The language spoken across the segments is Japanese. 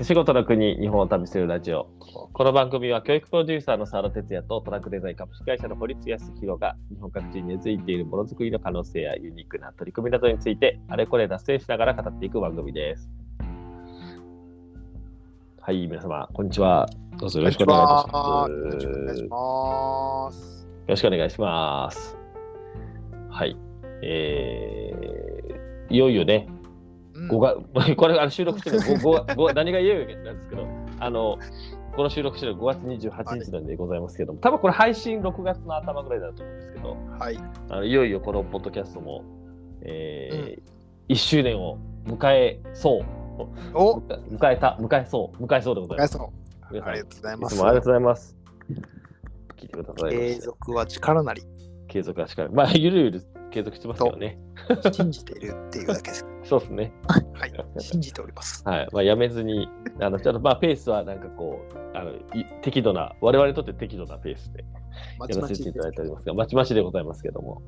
手仕事の国、日本を旅するラジオ。この番組は教育プロデューサーの沢田哲也とトラックデザイン株式会社の堀津康弘が日本各地に根付いているものづくりの可能性やユニークな取り組みなどについてあれこれ脱線しながら語っていく番組です。はい、皆様、こんにちは。どうぞよろしくお願いいたします。よろしくお願いします。よろしくお願いします。はい。えー、いよいよね、うん5月、これあの収録してるの 5, 5, 5何が言うわけなんですけど、あの、この収録してるの5月28日なんでございますけども、多分これ配信6月の頭ぐらいだと思うんですけど、はい。あのいよいよこのポッドキャストも、えー1周年を迎えそう。お迎えた、迎えそう、迎えそうでございます。皆さんありがとうございますいつもありがとうございます。聞いてくださいま継。続は力なり、継続はしっかり。まあ、ゆるゆる継続してますけどね。信じているっていうだけです。そうですね。はい。信じております。はい。まあ、やめずに、あの、ちょっとまあ、ペースはなんかこう、あの、い適度な、我々にとって適度なペースでまやらせていただいておりますが、まちまちでございますけども、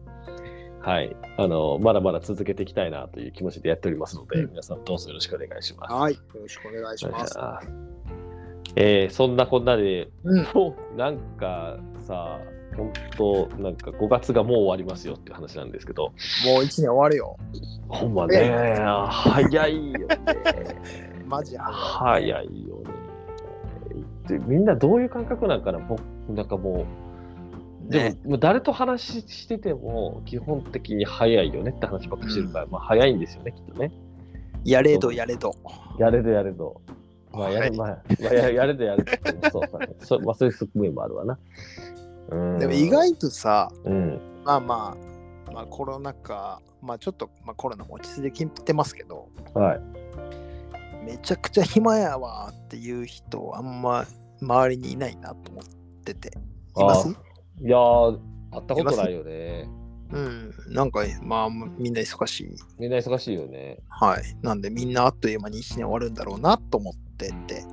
はい。あの、まだまだ続けていきたいなという気持ちでやっておりますので、うん皆さんどうぞよろしくお願いします。はい。よろしくお願いします。えーそんなこんなで、うん。も うなんかさ、本当なんか5月がもう終わりますよっていう話なんですけど、もう一年終わるよ。ほんまね、早いよね。マジ早い。早いよね。でみんなどういう感覚なんかな？僕なんかもう、でね。も誰と話してても基本的に早いよねって話ばっかりしてるから、まあ早いんですよね、きっとね。やれどやれど。やれどやれど。まあやれ,、はいまあ、まあややれどやれどそうだね。そまあそういう側面もあるわな。うん、でも意外とさ、うん、まあまあ、まあコロナ禍、まあちょっと、まあ、コロナも落ち着いてきてますけど、はい。めちゃくちゃ暇やわっていう人、あんま周りにいないなと思ってて。います？いやー、会ったことないよね。うん。なんか、まあみんな忙しい。みんな忙しいよね。はい。なんでみんなあっという間に1年終わるんだろうなと思ってて、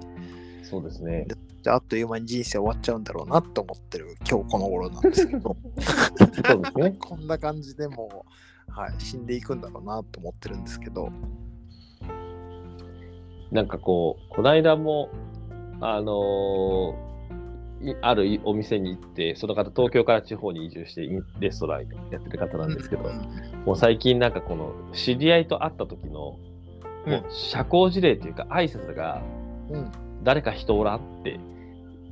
そうですね。であっという間に人生終わっちゃうんだろうなと思ってる今日この頃なんですけど、そうですね。こんな感じでもう、はい、死んでいくんだろうなと思ってるんですけど、なんかこう、この間も、あのーいあるお店に行って、その方、東京から地方に移住して、レストランやってる方なんですけど、うんもう最近なんかこの、知り合いと会った時の、うん。社交辞令というか、挨拶が、うん誰か人おらんっていう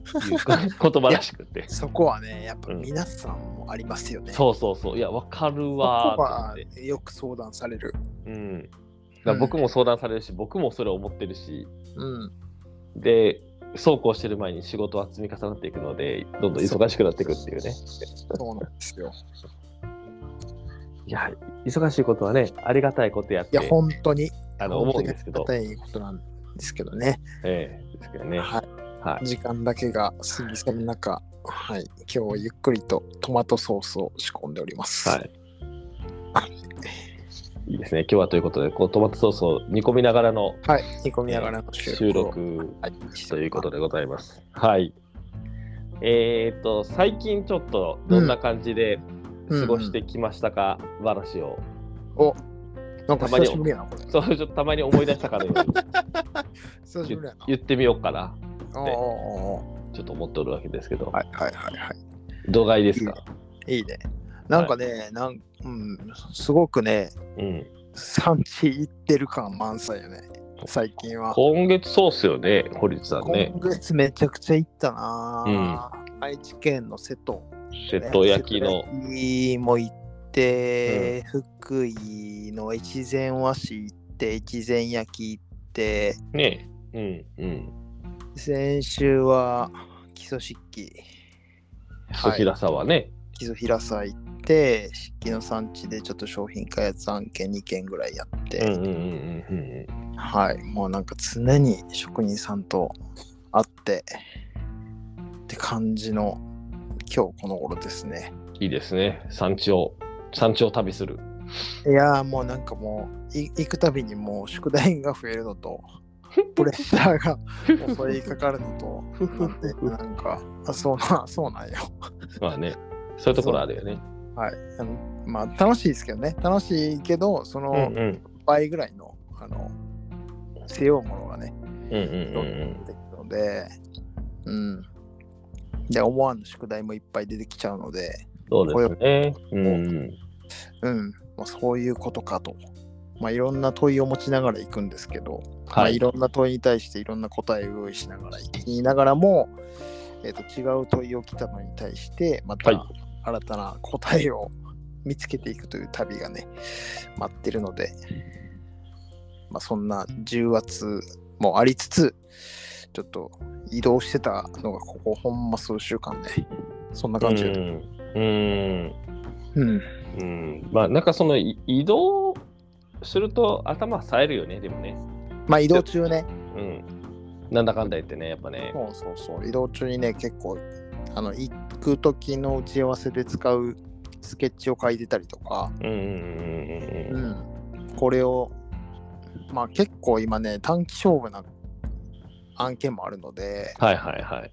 言葉らしくて。そこはね、やっぱうん皆さんもありますよね。そうそうそう。いや、わかるわ。よく相談される。うん。僕も相談されるし、僕もそれを思ってるし、うん。で、そうこうしてる前に仕事は積み重なっていくので、どんどん忙しくなっていくっていうね。そうなんですよ。いや、忙しいことはね、ありがたいことやっていや、、本当に、あの思うんですけどありがたいことなんですけどね。ええですけどね。はい。はい。時間だけが過ぎ去る中、はい、今日はゆっくりとトマトソースを仕込んでおります。はい。いいですね。今日はということで、こうトマトソースを煮込みながらのはい、煮込みながらの収録ということでございます。はい。えーっと、最近ちょっとどんな感じで過ごしてきましたか、話を、おなんかたまに久しぶりやな、これ。そうちょっとたまに思い出したからように久しぶりやな。言ってみようかな、ちょっと思っておるわけですけど、ーはいはいはいは度外ですか？い。いいね。なんかね、なんうん、すごくね、うん。産地行ってる感満載よね、最近は。今月そうっすよね、堀内さんね。今月めちゃくちゃ行ったな、愛知県の瀬戸。瀬戸焼きの、も行って、福井の越前和紙行って、越前焼き行って、ね、うん、うん。先週は基礎漆器。そちらさはね、基礎平さ行って、漆器の産地でちょっと商品開発案件2件ぐらいやって、うんうんうんうんはい、もうなんか常に職人さんと会ってって感じの今日この頃ですね。うん。いいですね。産地を、産地を旅する。いやーもうなんかもうい行くたびにもう宿題が増えるのと プレッシャーが襲いかかるのとなんでなんかあそうな そうなんよ。まあね、そういうところあるよね。はい。あのまあ楽しいですけどね楽しいけどその。倍ぐらいのあの背負うものがねうんうんどんどん出てくるので、うん。で、思わぬ宿題もいっぱい出てきちゃうので、そうですね。うん。うん、まあ、そういうことかと。まあ、いろんな問いを持ちながら行くんですけど、まあ、はいい。ろんな問いに対していろんな答えを用意しながら言いながらも、えー、と違う問いを来たのに対してまたはい新たな答えを見つけていくという旅がね待ってるので、まあ、そんな重圧もありつつちょっと移動してたのがここほんま数週間ねそんな感じで、うん。うん。まあ、なんかそのい移動すると頭冴えるよね、でもね。まあ移動中ねうん。なんだかんだ言ってね、やっぱね。そうそうそう移動中にね結構あの行く時の打ち合わせで使うスケッチを書いてたりとか、うんうんうんうんうん。うん、これをまあ結構今ね短期勝負な案件もあるのではいはいはい。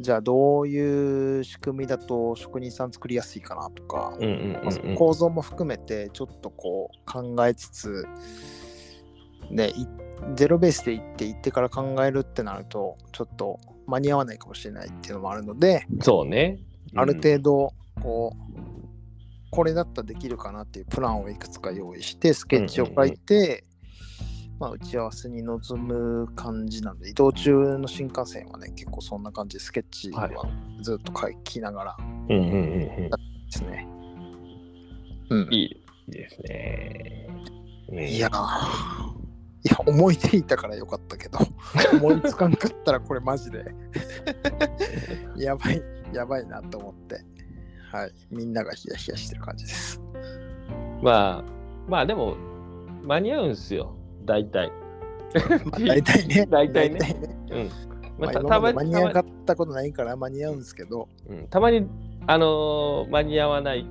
じゃあどういう仕組みだと職人さん作りやすいかなとか。構造も含めてちょっとこう考えつつねいゼロベースで行って行ってから考えるってなるとちょっと間に合わないかもしれないっていうのもあるので、そうね。ある程度こうこれだったらできるかなっていうプランをいくつか用意してスケッチを書いて、まあ、打ち合わせに臨む感じなんで移動中の新幹線はね結構そんな感じでスケッチはずっと書きながらうんうんうんうん。ですね。うん、いいですね。うんいやー。いや思いついたからよかったけど。思いつかんかったらこれマジで。やばいやばいなと思って。はい。みんながヒヤヒヤしてる感じです。まあ、まあでも、間に合うんすよ、大体。まあ、大体ね。大体ね。うん。まあ、まあ、たまに間に合わなかったことないから間に合うんですけど、うん。たまに、あのー間に合わない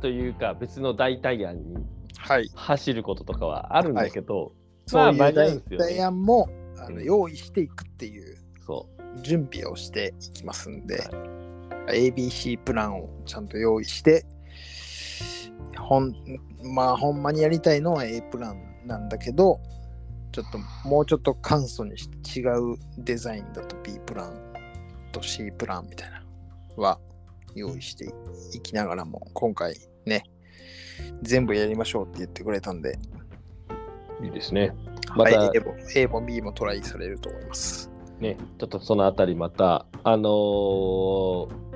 というか、別の代替案にはい。走ることとかはあるんだけど、そういう間に合うん代ですよね。替案もあのうん。用意していくっていうそ準備をしていきますんで、ABC プランをちゃんと用意して、ほんまあ、ほんまにやりたいのは A プランなんだけど、ちょっともうちょっと簡素にして違うデザインだと B プランと C プランみたいなのは用意していきながらも、今回ね、全部やりましょうって言ってくれたんで、う、いいですね。また、はい、A も A も B もトライされると思います。ね、ちょっとそのあたりまた、あのー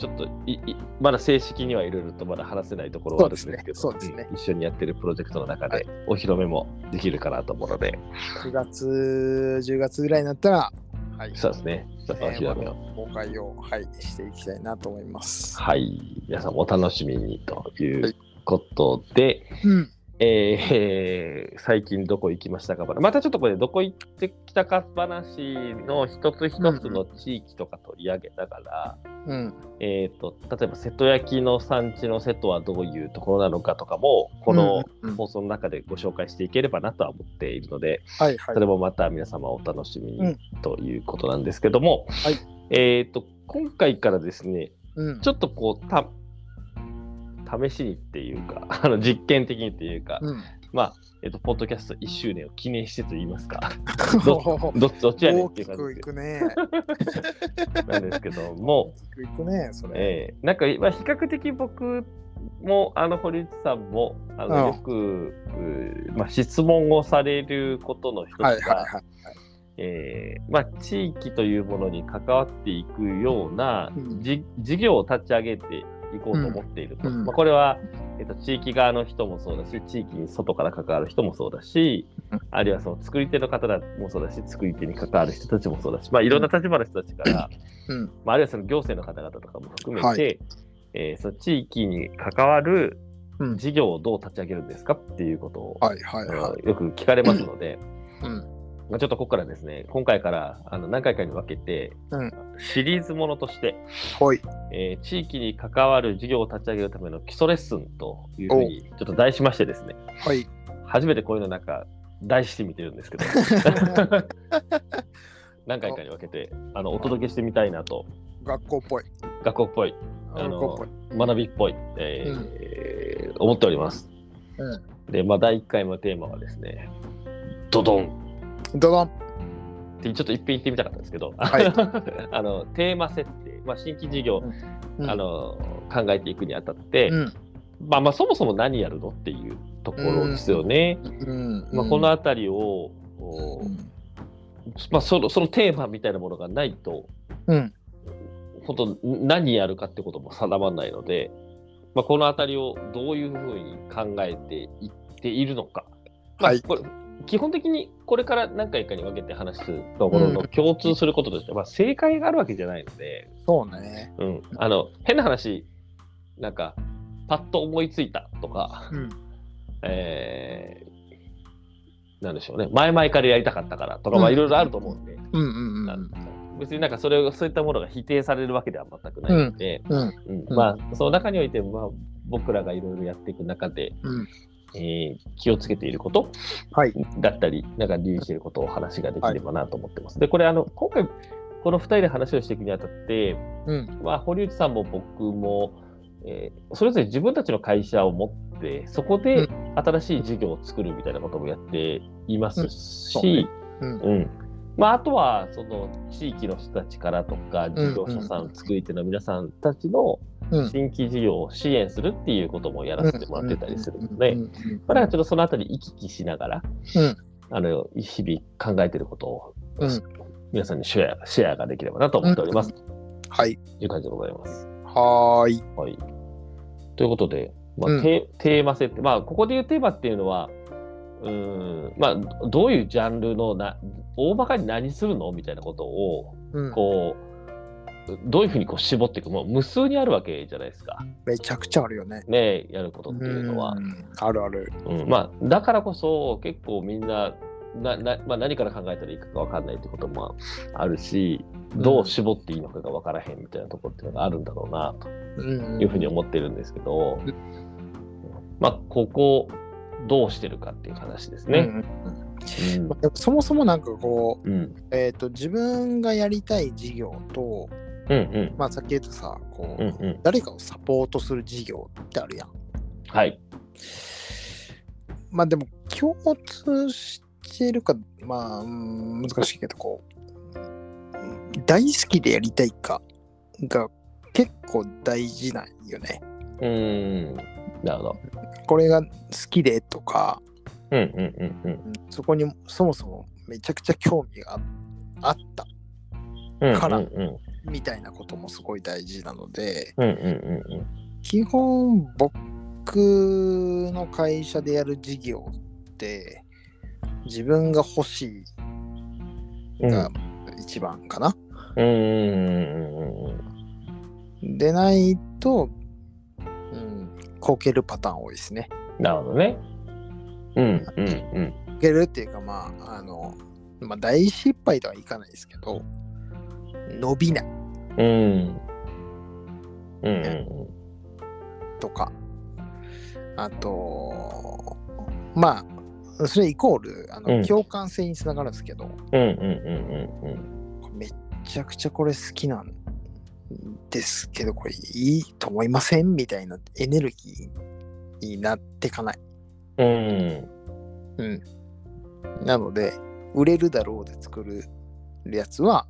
ちょっといいまだ正式にはいろいろとまだ話せないところはあるんですけど、ね。ね。ん一緒にやってるプロジェクトの中でお披露目もできるかなと思うので、9月、10月ぐらいになったら、はい、そうですね、ちょっとお披露目を。公開を、はい、していきたいなと思います。はい、皆さんもお楽しみにといはい。うことで、うん。えー最近どこ行きましたか？またちょっとこれどこ行ってきたか話の一つ一つの地域とか取り上げながら、うん。えー、と例えば瀬戸焼の産地の瀬戸はどういうところなのかとかもこのうんうん放送の中でご紹介していければなとは思っているので、はいはいそ。れもまた皆様お楽しみにうんということなんですけども、はいえー、と今回からですねうん。ちょっとこうた試しにっていうかあの実験的にっていうか、うん。まあ、えっ、と、ポッドキャスト1周年を記念してと言いますか、どどどっちやねん大っていう感じくね。なんですけども、大きくいくね、それ。えーなんか、まあ、比較的僕も、あの、堀内さんも、あのうんよく、まあ、質問をされることの一つが、はいはいはい。えーまあ、地域というものに関わっていくような、うんじ事業を立ち上げていこうと思っていると。うんうんまあ、これは、えっと、地域側の人もそうだし、地域に外から関わる人もそうだし、うんあるいはその作り手の方だもそうだし、作り手に関わる人たちもそうだし、まあ、いろんな立場の人たちから、うん。まあ、あるいはその行政の方々とかも含めて、はいえーその地域に関わるうん。事業をどう立ち上げるんですかっていうことを、はいはいはうんよく聞かれますので、い。うん。まあ、ちょっとここからですね、今回からあの何回かに分けて、うんシリーズものとして、ほい。えー地域に関わる事業を立ち上げるための基礎レッスンというふうにちょっと題しましてですね、はい。初めてこういうのなんか題してみてるんですけど、何回かに分けてあのお届けしてみたいなと、学校っぽい。学校っぽい、あ学校っぽい。の学びっぽい、えー思っております。うん。で、まあ、第1回のテーマはですね、ドドン、ドドン。ってちょっと一品言ってみたかったんですけど、はい。あのテーマ設定、まあ、新規事業、うん。あの考えていくにあたって、うん。まあ、まあそもそも何やるのっていうところですよね。うん。まあ、この辺りを、まあ、そのそのテーマみたいなものがないとうん。本当何やるかってことも定まらないので、まあ、この辺りをどういうふうに考えていっているのか、まあはい。これ基本的にこれから何回かに分けて話すところの共通することとして、まあ、正解があるわけじゃないので、そうね。うん、あの変な話なんかパッと思いついたとか、うん。えーなんでしょうね。前々からやりたかったからとかいろいろあると思うんで、うんうんうなん別になんかそれをそういったものが否定されるわけでは全くないので、うんうんうんまあその中において、まあ、僕らがいろいろやっていく中で、うんえー気をつけていることはい。だったりなんか留意していることをお話ができればなと思ってます。でこれあの今回この2人で話をしていくにあたって、うん。まあ、堀内さんも僕も、えーそれぞれ自分たちの会社を持ってそこで新しい事業を作るみたいなこともやっていますし、まあ、あとはその地域の人たちからとか事業者さん、作り手の皆さんたちのうん新規事業を支援するっていうこともやらせてもらってたりするので、うんまあ、だからちょっとそのあたり行き来しながら、うんあの日々考えていることを、うん皆さんにシェアシェアができればなと思っております。はい。という感じでございます。はーい。はい。ということで、まあうんテテーマ設定、まあ、ここで言うテーマっていうのは、うーん、まあ、どういうジャンルのな、大まかに何するの？みたいなことを、うんこう、どういうふうにこう絞っていく、もう無数にあるわけじゃないですか。めちゃくちゃあるよね。ね、やることっていうのは。んあるある。うんまあ、だからこそ、結構みんな、ななまあ、何から考えたらいいかが分かんないってこともあるし、どう絞っていいのかが分からへんみたいなところっていうのがあるんだろうなとうんいうふうに思ってるんですけど、うんまあ、ここどうしてるかっていう話ですね。うんそもそもなんかこう、うん。うん。えっ、と、自分がやりたい事業と、うんうん。まあさっき言ったさ、こう、うんうん。誰かをサポートする事業ってあるやん。はい。まあでも共通してるか、まあ、うん難しいけど、こう、大好きでやりたいかが結構大事なんよね。うーん。なるほど。これが好きでとか、うんうんうんうん。うんそこにそもそもめちゃくちゃ興味がああったうんからうんうんみたいなこともすごい大事なので、うんうんうん基本僕の会社でやる事業って自分が欲しうん。いが一番かな。うんうんうんうんでないと、うん、こけるパターン多いですね。なるほどね。うんうんうん。こけるっていうかまあ、あの、まあ大失敗とはいかないですけど、伸びないうん。うんうんとか、あと、まあ、それイコールあの、うん共感性につながるんですけど、うんうんうんうんめっちゃくちゃこれ好きなんですけど、これいいと思いませんみたいなエネルギーになってかない。うん。うん。うん。なので、売れるだろうで作るやつは、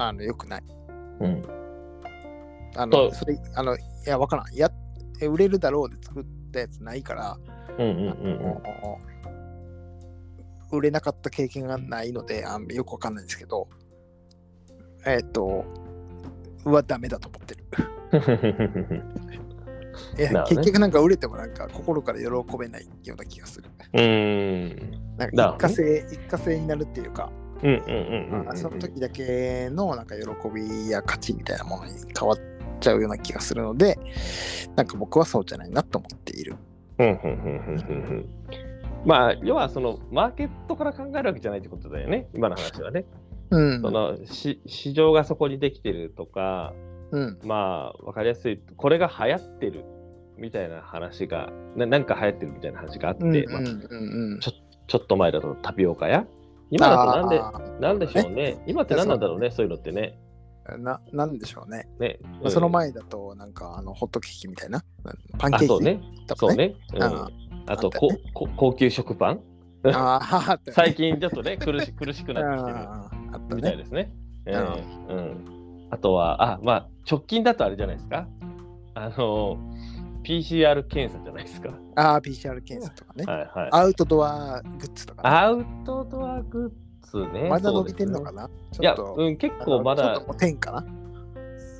あの、良くない。うん。あの、それ、あの、いや、わからん。や、え売れるだろうで作ったやつないから、うんうんうんうん。売れなかった経験がないので、あよくわかんないんですけど、えっ、と、はダメだと思ってる。いやね結局なんか売れてもなんか心から喜べないような気がする。うん。なんか一過性、一過性になるっていうか、うんうんうんその時だけのなんか喜びや価値みたいなものに変わっちゃうような気がするので、なんか僕はそうじゃないなと思っている。うんうんうんうんうんうんまあ、要はそのマーケットから考えるわけじゃないってことだよね、今の話はね。うん。そのし市場がそこにできてるとか、うん。まあ、わかりやすい、これが流行ってるみたいな話が、ななんか流行ってるみたいな話があって。ちょっと前だとタピオカや今だとなんでなんでしょうね。今って何なんだろうね、そういうのってね。な、なんでしょうね。ねまあその前だと、なんか、あの、ホットケーキみたいな、パンケーキ？とかね。そうね。うん、ああとここ高級食パン？あ最近ちょっとね、苦し 苦しくなってきてるみたいね。ですね。うん、あとは、あ、まあ、直近だとあれじゃないですか？あの、PCR 検査じゃないですか。ああ、PCR 検査とかね。はいはい。アウトドアグッズとかね。アウトドアグッズね。まだ伸びてんのかな？ねいや、うん、結構まだちょっと、もう10かな？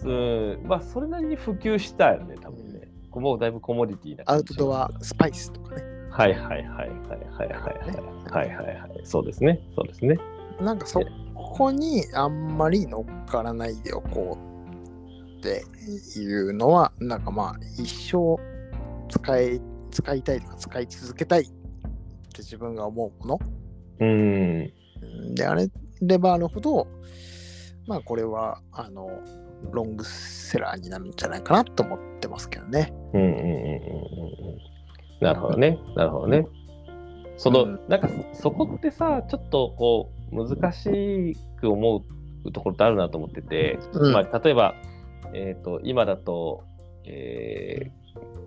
うん、まあ、それなりに普及したよね、多分ね。もうだいぶコモディティなアウトドアスパイスとかね。はいはいはいはいはいはいはいはいはいはいそうですねそうですねなんかそこにあんまり乗っからないでおこうっていうのは、なんかまあ一生使い使いたいとか使い続けたいって自分が思うもの。うん。うんであれればあるほど、まあこれはあのロングセラーになるんじゃないかなと思ってますけどね。うんうんうんうん。うんうんなるほどね。なるほどね。その、うん。なんかそそこってさちょっとこう難しく思うところってあるなと思ってて、うん。まあ、例えば、えー、と今だと、えー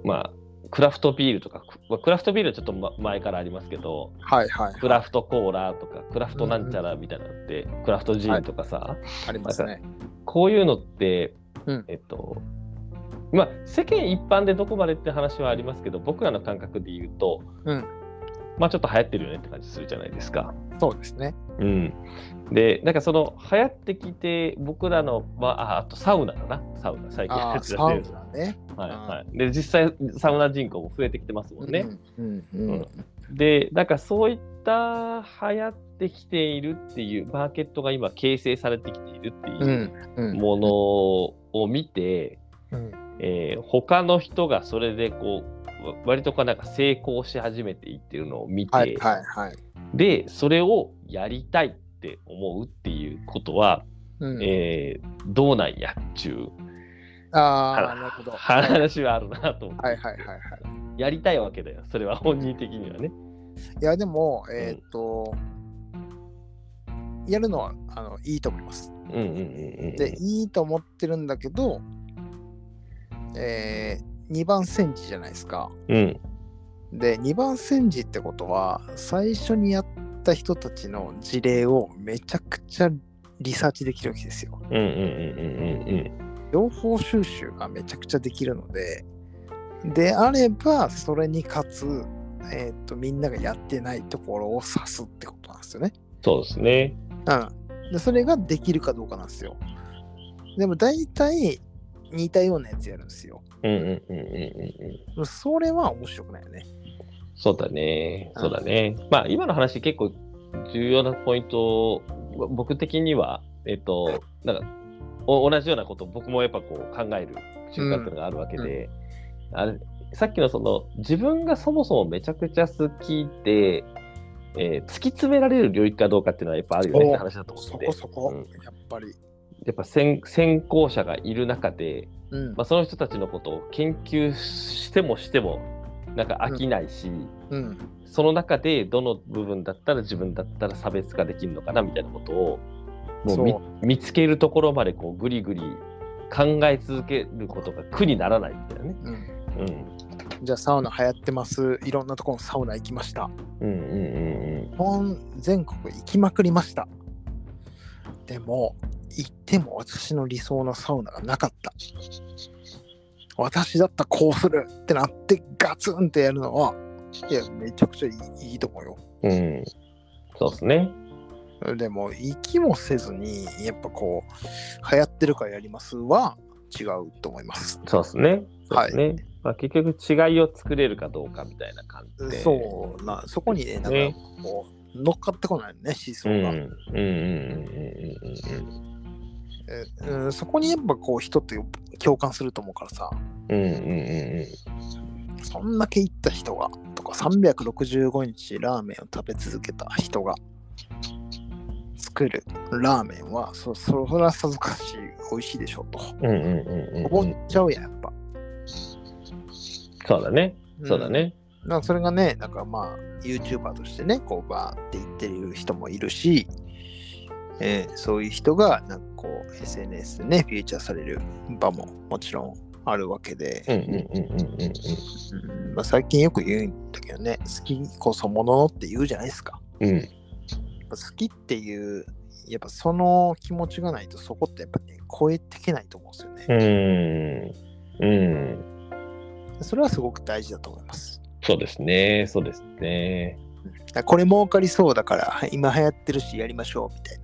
まあクラフトビールとかククラフトビールはちょっとま前からありますけどはいはい、クラフトコーラとかクラフトなんちゃらみたいなのって、クラフトジーンとかさ、ありますね。こういうのって、うん。えっと、まあ、世間一般でどこまでって話はありますけど、僕らの感覚で言うと、うんまあちょっと流行ってるよねって感じするじゃないですか。そうですね。うん。で、なんかその流行ってきて、僕らの、まあ、ああとサウナだな、サウナ、最近流行ああ、ってサウナね。はいはい。で、実際、サウナ人口も増えてきてますもんね。うんうんうんで、なんかそういった流行ってきているっていう、マーケットが今形成されてきているっていううんうんものを見て、うんえー他の人がそれでこうわ割とこうなんか成功し始めていってるのを見て、はいはいはい。でそれをやりたいって思うっていうことは、うんえーどうなんやっちゅうああ、なるほど。はい話はあるなと思って、はいはいはいはい。やりたいわけだよそれは本人的にはね。いや、でも、えーっと、やるのはあのいいと思います。うんうんうんうん、で、いいと思ってるんだけど、えー、2番煎じじゃないですか。うんで、2番煎じってことは、最初にやった人たちの事例をめちゃくちゃリサーチできるわけですよ。うんうんうんうん情報収集がめちゃくちゃできるので、であれば、それにかつ、えーっと、みんながやってないところを指すってことなんですよね。そうですね。うん。で、それができるかどうかなんですよ。でも大体似たようなやつやるんですよ。うんうんうんうんうんうん。それは面白くないよね。そうだね。そうだね。まあ今の話結構重要なポイント、僕的には、えっと、なんかお同じようなことを僕もやっぱこう考える習慣っていうのがあるわけで、あれさっきのその自分がそもそもめちゃくちゃ好きで、えー突き詰められる領域かどうかっていうのはやっぱあるよねって話だと思そっててこそこ、うんやっぱり。やっぱ先先行者がいる中で、うん。まあ、その人たちのことを研究してもしてもなんか飽きないし、うん。その中でどの部分だったら自分だったら差別化できるのかなみたいなことをもう見そう見つけるところまでこうぐりぐり考え続けることが苦にならないみたいなね。うん。うんじゃあサウナ流行ってます。いろんなところのサウナ行きました。うんうんうん日本全国行きまくりました。でも、行っても私の理想のサウナがなかった。私だったらこうするってなってガツンってやるのは、いや、めちゃくちゃいいいいと思うよ。うん。うん。そうですね。でも、行きもせずに、やっぱこう、流行ってるからやりますは違うと思います。そうですね。そうですね。まあ、結局違いを作れるかどうかみたいな感じで。そうな、そこにね、なんねかこう、乗っかってこないのね、思想うん。うんが。うんうんうんうんえうん、そこにやっぱこう、人って共感すると思うからさ、うん。うんうんうんそんだけ行った人が、とか365日ラーメンを食べ続けた人が作るラーメンは、そそそれはさぞかし美味しいでしょうと。うん。うんうんうんうん思っうん。ちゃうやん、やっぱ。そうだね。そうだね。だからそれがね、なんかまあ、YouTuber としてね、こう、バーって言ってる人もいるし、えーそういう人が、なんかこう、SNS でね、フィーチャーされる場ももちろんあるわけで、うんうんうんうんうんうんまあ、最近よく言うんだけどね好きこそもののって言うじゃないですかうん。好きっていうやっぱその気持ちがないとそこってやっぱね超えていけないと思うんですよね、うん。うん。それはすごく大事だと思いますそうですね。そうですね。あこれ儲かりそうだからはい今流行ってるしやりましょうみたいな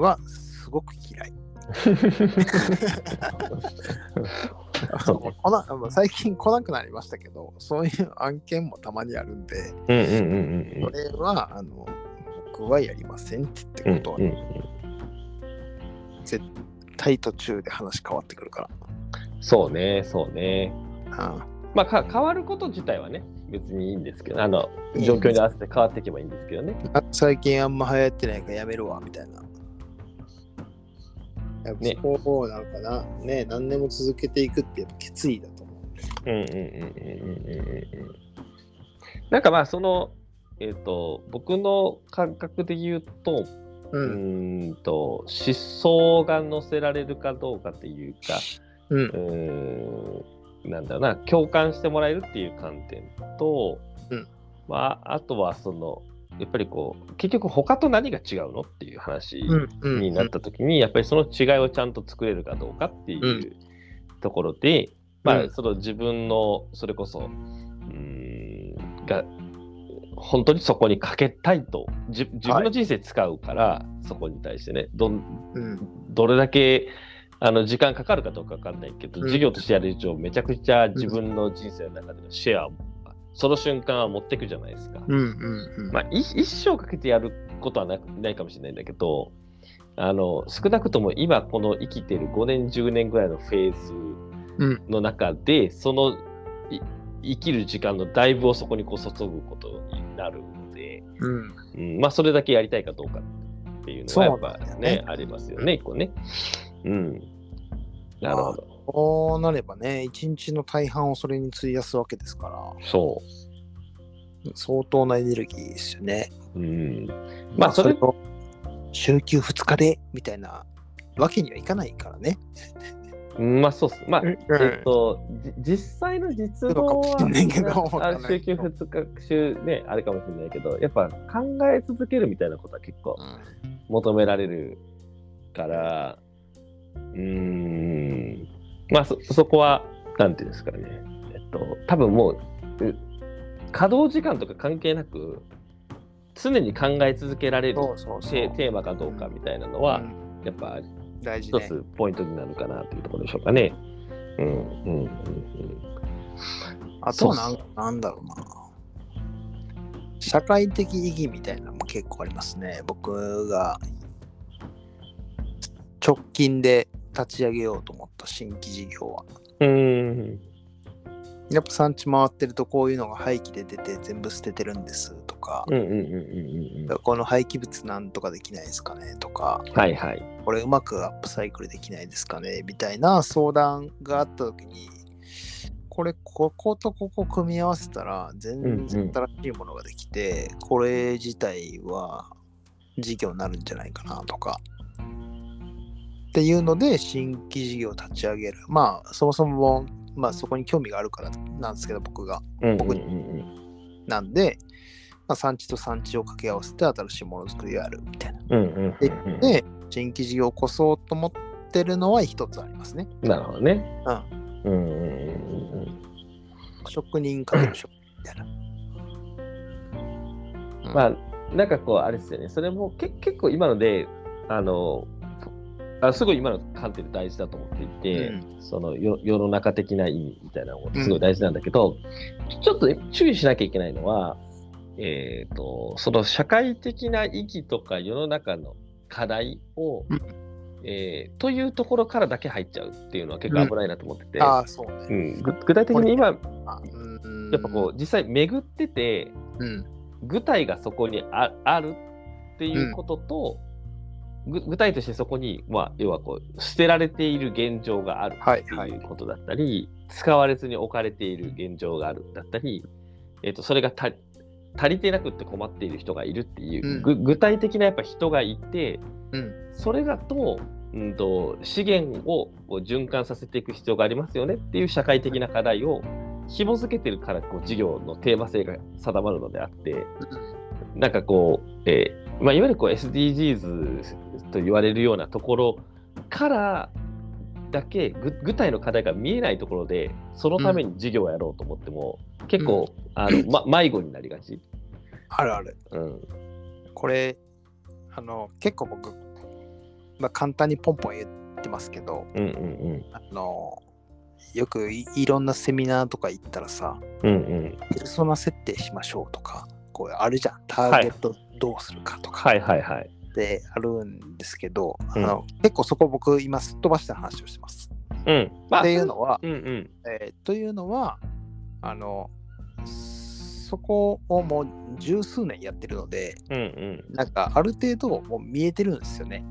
はすごく嫌い。最近来なくなりましたけどそういう案件もたまにあるんでうんうんうんそれはあの僕はやりませんって言ってことはうんうん絶対途中で話変わってくるかそうね、そうね。ら、うんまあか、変わること自体はね、別にいいんですけど、あの、状況に合わせて変わっていけばいいんですけどね。あ最近あんま流行ってないからやめるわみたいな。やっぱねそこをなんかな、ね、何年も続けていくってやっぱ決意だと思うんうんうんうんうんうんうん。なんかまあ、その、えっ、と、僕の感覚で言うと、う。ん。と、思想が乗せられるかどうかっていうか、うんう。ーん、なんだろうな、共感してもらえるっていう観点と、うんまあ、あとはその、やっぱりこう、結局他と何が違うのっていう話。になった時に、やっぱりその違いをちゃんと作れるかどうかっていうところで、まあ、うんその自分の、それこそ、うーん、が、本当にそこにかけたいと、じ自分の人生使うから、そこに対してね、どんうん。どれだけあの時間かかるかどうかわかんないけど、うん事業としてやる以上、めちゃくちゃ自分の人生の中でのシェアを、その瞬間は持っていくじゃないですか。うん。うん。うん。まあ、い一生かけてやることはなないかもしれないんだけど、あの少なくとも今この生きてる5年、10年ぐらいのフェーズうん。の中で、そのい生きる時間のだいぶをそこにこう注ぐことになるので、うん。うん、まあそれだけやりたいかどうかっていうのはやっぱねねありますよね、一個ね。うん。なるほど。こうなればね、一日の大半をそれに費やすわけですから、そ相当なエネルギーですよね。う。うん。まあそれを週休2日でみたいなわけにはいかないからね。まあそうっす。まあ、うんえっと、じ実際の実動は週休2日週ね、あれかもしれないけど、やっぱ考え続けるみたいなことは結構求められるから、うーん、まあそそこは、なんていうんですかね、えっと、多分もう、う稼働時間とか関係なく、常に考え続けられるテテーマかどうかみたいなのは、うんやっぱ大事ね。一つポイントになるかなというところでしょうかね。うんうんうんうん。あとはなんなんだろうな。社会的意義みたいなのも結構ありますね。僕が直近で立ち上げようと思った新規事業は。うんやっぱ産地回ってるとこういうのが廃棄で出て全部捨ててるんですとか、うんうんうんうんうんこの廃棄物なんとかできないですかねとか、うん。はいはい。これうまくアップサイクルできないですかねみたいな相談があった時に、これこことここ組み合わせたら全然新しいものができて、これ自体は事業になるんじゃないかなとか。っていうので新規事業を立ち上げる。まあそもそも、まあ、そこに興味があるからなんですけど僕が。僕うんなんで、まあ、産地と産地を掛け合わせて新しいものづくりをやるみたいな。でうんで、新規事業を起こそうと思ってるのは一つありますね。なるほどね。うん。うんうんうんうん職人かける職人みたいな。うん。まあなんかこうあれですよね。それもけ結構今のであのあすごい今の観点で大事だと思っていて、うその世世の中的な意味みたいなのもすごい大事なんだけど、ちょっと注意しなきゃいけないのは、えー、とその社会的な意義とか世の中の課題を、うん。えーというところからだけ入っちゃうっていうのは結構危ないなと思ってて、ああ、そううね。具体的に今やっぱこう実際巡っててうん。具体がそこにああるっていうことと、ぐ具体としてそこに、まあ、要はこう捨てられている現状があるってはいはい。いうことだったり、使われずに置かれている現状があるだったり、えー、とそれが足り足りてなくって困っている人がいるっていう、うん。ぐ具体的なやっぱ人がいてうん。それがとうんと、資源を循環させていく必要がありますよねっていう社会的な課題を紐付けてるからこう授業のテーマ性が定まるのであって、なんかこう、えーまあ、いわゆるこう SDGs と言われるようなところからだけ具具体の課題が見えないところでそのために授業をやろうと思っても、結構、あのま、迷子になりがち。あるある。うんこれ、あの、結構僕、まあ、簡単にポンポン言ってますけど、うんうんあの、よくいいろんなセミナーとか行ったらさ、うんうんペルソナ設定しましょうとか、こうあるじゃん。ターゲットどうするかとかはいはいはい。ってあるんですけど、うんあの結構そこ僕今すっ飛ばした話をしてます。うん。まあ、っていうのは、うんうん。えーというのは、あの、そこをもう十数年やってるので、うんうん。なんかある程度もう見えてるんですよね。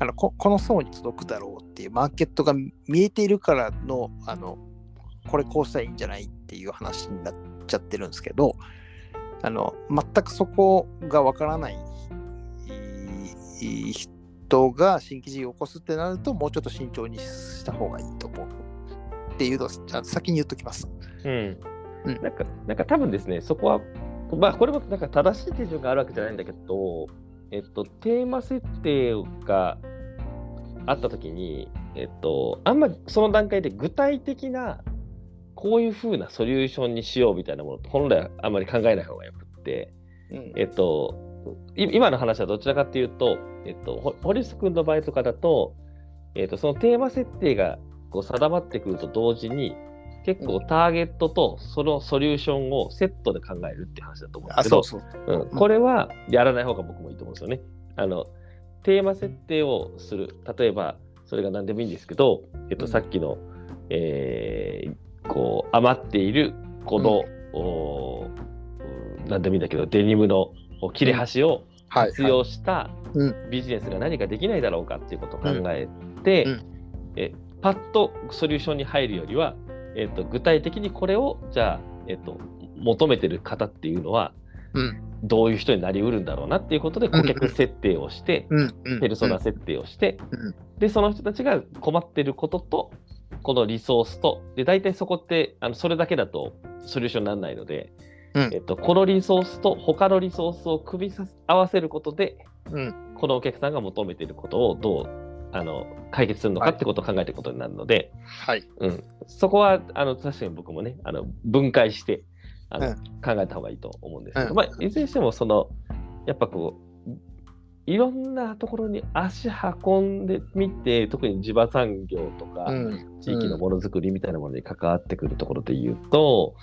あのここの層に届くだろうっていうマーケットが見えているからのあのこれこうしたらいいんじゃないっていう話になっちゃってるんですけどあの全くそこがわからない人が新規事業を起こすってなるともうちょっと慎重にした方がいいと思うっていうのをあ先に言っときます。うんうんなんか、なんか多分ですね、そこは、まあ、これもなんか正しい手順があるわけじゃないんだけど、えっと、テーマ設定があったときに、えっと、あんまその段階で具体的な、こういうふうなソリューションにしようみたいなものって本来はあんまり考えない方がよくって、うん。えっと、い今の話はどちらかというと、えっと、ほ堀須君の場合とかだと、えっと、そのテーマ設定がこう定まってくると同時に、結構ターゲットとそのソリューションをセットで考えるって話だと思うんですけど、うそう。うん、これはやらない方が僕もいいと思うんですよね。あのテーマ設定をする、例えばそれが何でもいいんですけど、えっと、うん。さっきの、えーこう余っているこの、うん。何でもいいんだけど、デニムの切れ端をはい、活用したうビジネスが何かできないだろうかっていうことを考えて、うん。えパッとソリューションに入るよりは、えっと具体的にこれをじゃあ、えっと求めてる方っていうのはうん。どういう人になりうるんだろうなっていうことで顧客設定をして、うん。うん。ペルソナ設定をして、うん。でその人たちが困ってることとこのリソースとで大体そこってあのそれだけだとソリューションにならないので、うん。えっと、このリソースと他のリソースを組み合わせることでうん。このお客さんが求めていることをどうあの解決するのかはい。ってことを考えていくことになるので、はい。うん、そこはあの確かに僕もねあの分解してあの、うん。考えた方がいいと思うんですけど、うん。まあ、いずれにしてもそのやっぱこういろんなところに足運んでみて特に地場産業とか、うん。地域のものづくりみたいなものに関わってくるところで言うと、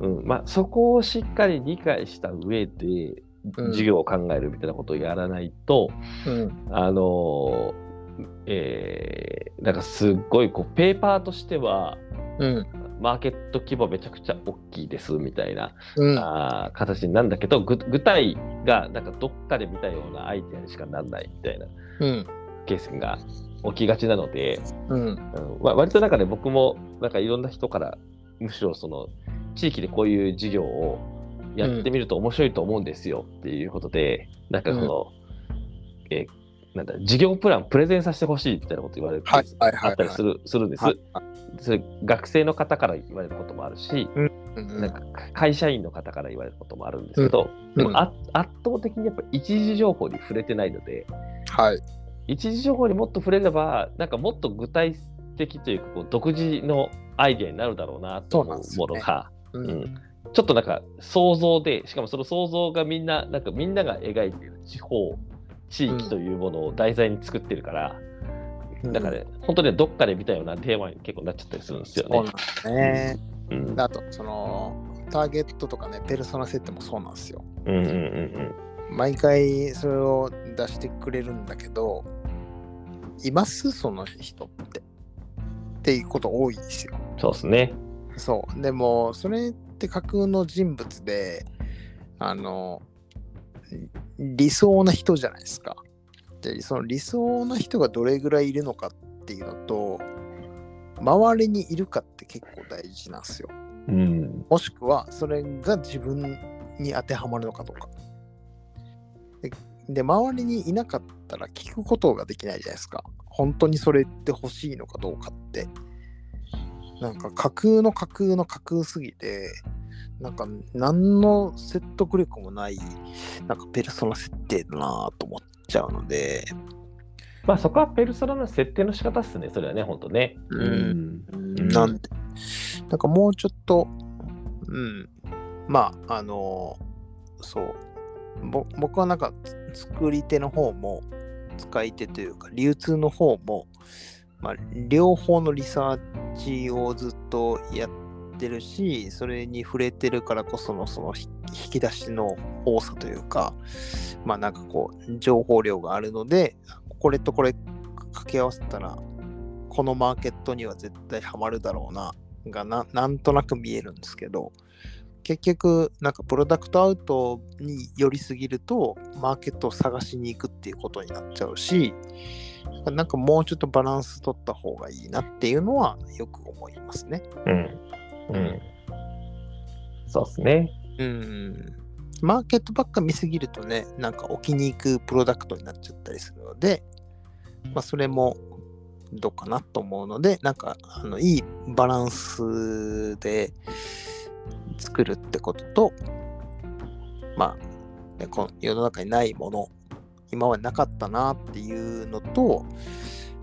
うんまあ、そこをしっかり理解した上でうん。授業を考えるみたいなことをやらないと、うん。あのえーなんかすっごいこうペーパーとしてはうんマーケット規模めちゃくちゃ大きいですみたいな、うん。あー形になるんだけどぐ具体がなんかどっかで見たようなアイデアにしかならないみたいなうん。ケースが起きがちなので、うん。うん。わ割となんかね僕もなんかいろんな人からむしろその地域でこういう事業をやってみると面白いと思うんですよっていうことで、なんかその、えーなんだ事業プランプレゼンさせてほしいみたいなこと言われるケースはいはいはいはい。あったりするするんです。はいそれ学生の方から言われることもあるし、うん。なんか会社員の方から言われることもあるんですけど、でうん。もあ圧倒的にやっぱ一時情報に触れてないので、はい。一時情報にもっと触れれば、なんかもっと具体的というか、こう独自のアイデアになるだろうなと思うものが、ううん。ん。ちょっとなんか想像で、しかもその想像がみんな、なんかみんなが描いている地方、地域というものを題材に作ってるから、だからね、本当にどっかで見たようなテーマに結構なっちゃったりするんですよねそうなん。ですね。うんあとそのターゲットとかねペルソナ設定もそうなんですよ。うんうんうん毎回それを出してくれるんだけどいます？その人ってっていうこと多いですよ。うん。そうですね。そう。でも、それって架空の人物で、あの、理想な人じゃないですか。で、その理想な人がどれぐらいいるのかっていうのと、周りにいるかって結構大事なんですよ。うん。もしくは、それが自分に当てはまるのかどうか。で、で周りにいなかったら聞くことができないじゃないですか。本当にそれって欲しいのかどうかって、なんか架空の架空の架空すぎて、なんか何の説得力もない、なんかペルソナ設定だなと思っちゃうので、まあそこはペルソナの設定の仕方っすね、それはね、本当ね。うん。うん。なんで、なんかもうちょっと、うん、まあ、あのそう、ぼ僕はなんかつ作り手の方も、使い手というか、流通の方も、まあ、両方のリサーチをずっとやってるし、それに触れてるからこそのその引き出しの多さというか、まあなんかこう、情報量があるので、これとこれ掛け合わせたら、このマーケットには絶対ハマるだろうな、がななんとなく見えるんですけど、結局、なんかプロダクトアウトに寄りすぎると、マーケットを探しに行くっていうことになっちゃうし、なんかもうちょっとバランス取った方がいいなっていうのはよく思いますね。うん。うん。そうっすね。うん。マーケットばっか見すぎるとね、なんか置きに行くプロダクトになっちゃったりするので、まあそれもどうかなと思うので、なんかあのいいバランスで作るってことと、まあ、ねこの世の中にないもの、今までなかったなっていうのと、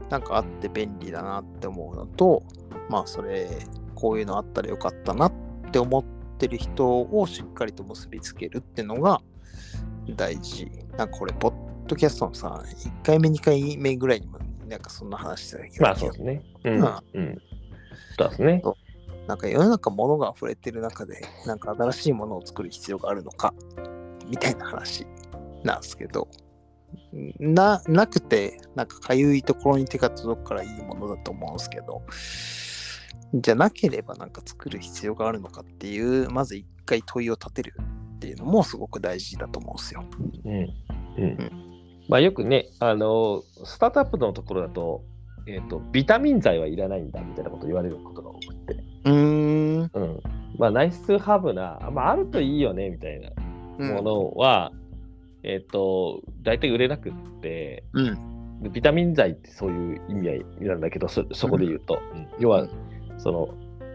なんかあって便利だなって思うのと、まあそれ、こういうのあったらよかったなって思ってる人をしっかりと結びつけるってのが大事。なんかこれ、ポッドキャストのさ、1回目、2回目ぐらいにも、なんかそんな話したようなまあそうですね。うん。まあうん。そうですね。なんか世の中物が溢れてる中で、なんか新しいものを作る必要があるのか、みたいな話なんですけど、な、なくて、なんかかゆいところに手が届くからいいものだと思うんですけど、じゃなければなんか作る必要があるのかっていう、まず一回問いを立てるっていうのもすごく大事だと思うんですよ。うん。うん。まあよくね、あの、スタートアップのところだと、えっ、と、ビタミン剤はいらないんだみたいなこと言われることが多くて。うーん。うん。まあ、ナイスハブな、まあ、あるといいよねみたいなうんものは、えっ、と、大体売れなくって、うん。でビタミン剤ってそういう意味合いなんだけど、そそこで言うと、うん要は、その、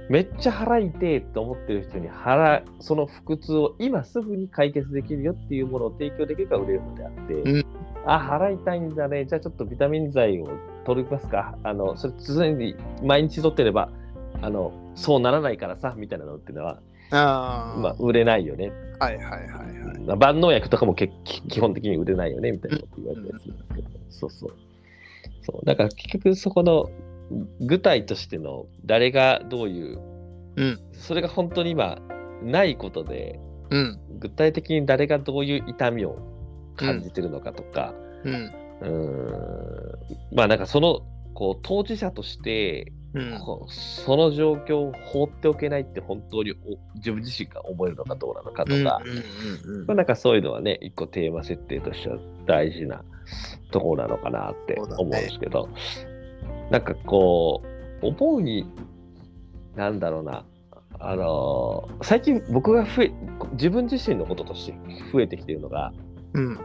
めっちゃ腹痛いと思ってる人に腹、その腹痛を今すぐに解決できるよっていうものを提供できるから売れるのであって、うんあ、腹痛いんだね、じゃあちょっとビタミン剤を取りますか。あの、それ常に毎日取ってれば、あの、そうならないからさ、みたいなのっていうのは、ああ、まあ、売れないよね。はいはいはいはい。まあ万能薬とかも基本的に売れないよねみたいなこと言われたりするんですけど、そうそう。そうだから結局そこの具体としての誰がどういう、うんそれが本当に今ないことで、うん。具体的に誰がどういう痛みを感じてるのかとか、うん。うーん、まあなんかそのこう当事者として、うん。その状況を放っておけないって本当にお自分自身が思えるのかどうなのかとか、まあ、なんかそういうのはね、一個テーマ設定としては大事なところなのかなって思うんですけど、なんかこう、思うに、なんだろうな、あのー最近僕が増え、自分自身のこととして増えてきてるのが、うん。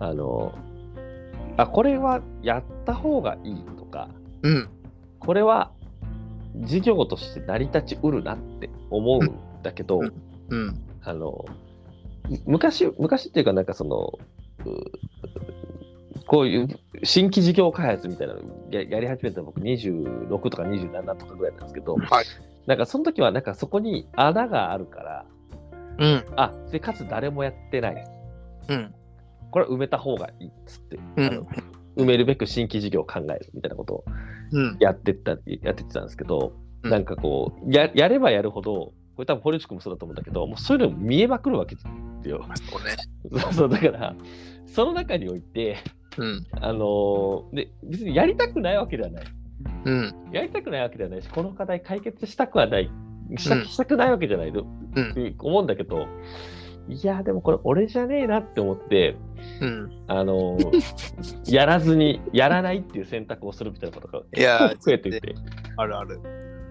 あのーあ、これはやった方がいいとか、うん。これは事業として成り立ちうるなって思うんだけど、うんうん。あの、む昔、昔っていうか、なんかその、うこういう新規事業開発みたいなのややり始めたの僕26とか27とかぐらいなんですけど、はい。なんかその時はなんかそこに穴があるから、うん。あ、で、かつ誰もやってない。うん。これは埋めた方がいいっつって、うん埋めるべく新規事業を考えるみたいなことをうん。やってった、やってってたんですけど、うんなんかこうや、やればやるほど、これ多分堀内君もそうだと思うんだけど、もうそういうの見えまくるわけですよ。そうね。そうそう、だから、その中において、うん。あのーで、別にやりたくないわけではない。うん。やりたくないわけではないし、この課題解決したくはない。した,、うんしたくないわけじゃないと、うんって思うんだけど、いや、でもこれ俺じゃねえなって思って、うん。あのー やらずに、やらないっていう選択をするみたいなことがいやー増えていて、あるある。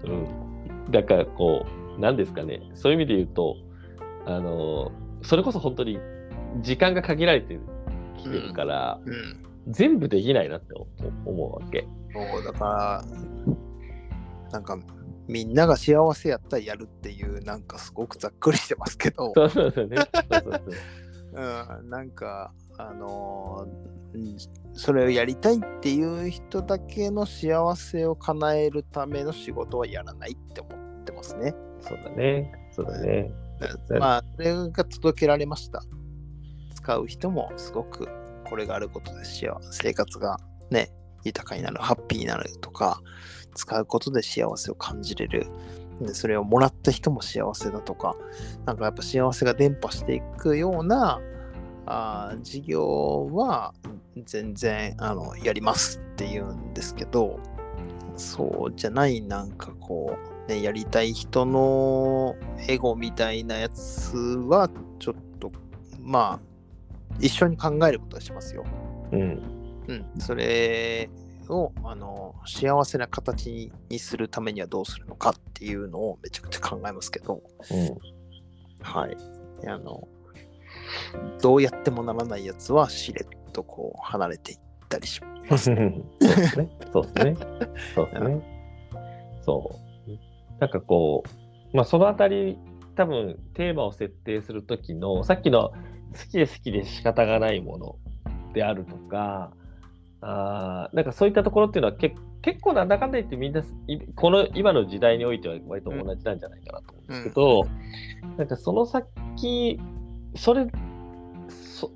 うん。だから、こう、なんですかね、そういう意味で言うと、あのーそれこそ本当に時間が限られてきてるから、うん。全部できないなって思うわけ。そうだから、なんかみんなが幸せやったらやるっていう、なんかすごくざっくりしてますけど、そうそうそうね。そうそうそう うん、なんか、あのーうんそれをやりたいっていう人だけの幸せを叶えるための仕事はやらないって思ってますね。そうだね。そうだね。うんまあ、それが届けられました。使う人もすごくこれがあることで幸せ生活がね、豊かになる、ハッピーになるとか、使うことで幸せを感じれる。でそれをもらった人も幸せだとか、なんかやっぱ幸せが伝播していくようなあ事業は全然あのやりますって言うんですけど、そうじゃないなんかこう、ね、やりたい人のエゴみたいなやつはちょっとまあ一緒に考えることはしますよ。うん。うん、それをあの幸せな形にするためにはどうするのかっていうのをめちゃくちゃ考えますけど、うん。はい。あのどうやってもならないやつはしれっとこう離れていったりします。そうですね。そうですね。そうですね。そう。なんかこう、まあそのあたり、多分テーマを設定するときの、さっきの好きで好きで仕方がないものであるとか、あーなんかそういったところっていうのはけ結構なんだかんだ言ってみんないこの今の時代においては割と同じなんじゃないかなと思うんですけど、なんかその先それそ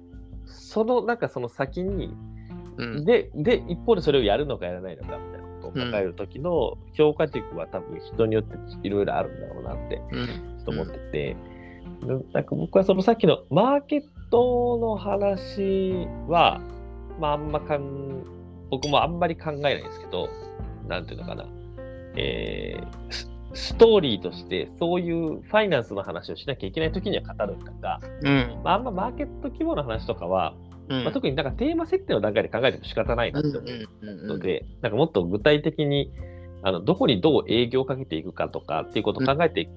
そのなんかその先にうん。で、で、一方でそれをやるのかやらないのかみたいなことを考えるときの評価軸は多分人によっていろいろあるんだろうなってうん。ちょっと思ってて、ななんか僕はそのさっきのマーケットの話は、まああんまかん、僕もあんまり考えないんですけど、なんていうのかな、えースストーリーとしてそういうファイナンスの話をしなきゃいけないときには語るんだが、うん。まあ、あんまマーケット規模の話とかは、うん。まあ、特になんかテーマ設定の段階で考えても仕方ないなって思うので、なんかもっと具体的にあのどこにどう営業をかけていくかとかっていうことを考えていく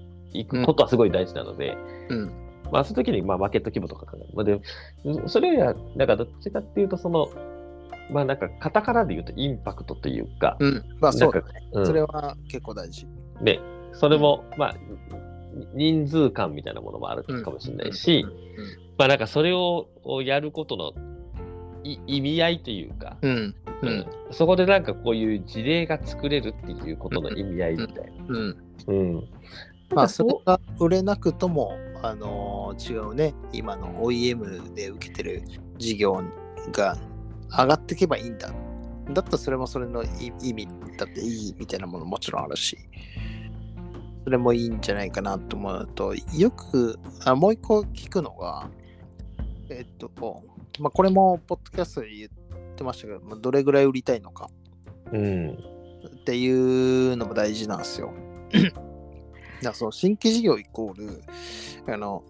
ことはすごい大事なので、うんまあ、その時にまあマーケット規模とか考える。まあ、でそれよりは、なんかどっちかっていうと、その、まあなんかカタカナで言うとインパクトというか、うん、まあそうだね。うんそれは結構大事。で、それも、まあ、人数感みたいなものもあるかもしれないし、まあなんかそれををやることのい意味合いというか、うん。うん。うんそこでなんかこういう事例が作れるっていうことの意味合いみたいな。うん。うん。まあ、それそが売れなくとも、あのー違うね、今の OEM で受けてる事業が上がっていけばいいんだ。だったらそれもそれのい意味だっていいみたいなものもちろんあるし、それもいいんじゃないかなと思うと、よく、あもう一個聞くのが、えっと、まあ、これもポッドキャストで言ってましたけど、まあ、どれぐらい売りたいのかうん。っていうのも大事なんですよ。だからその新規事業イコール、あの、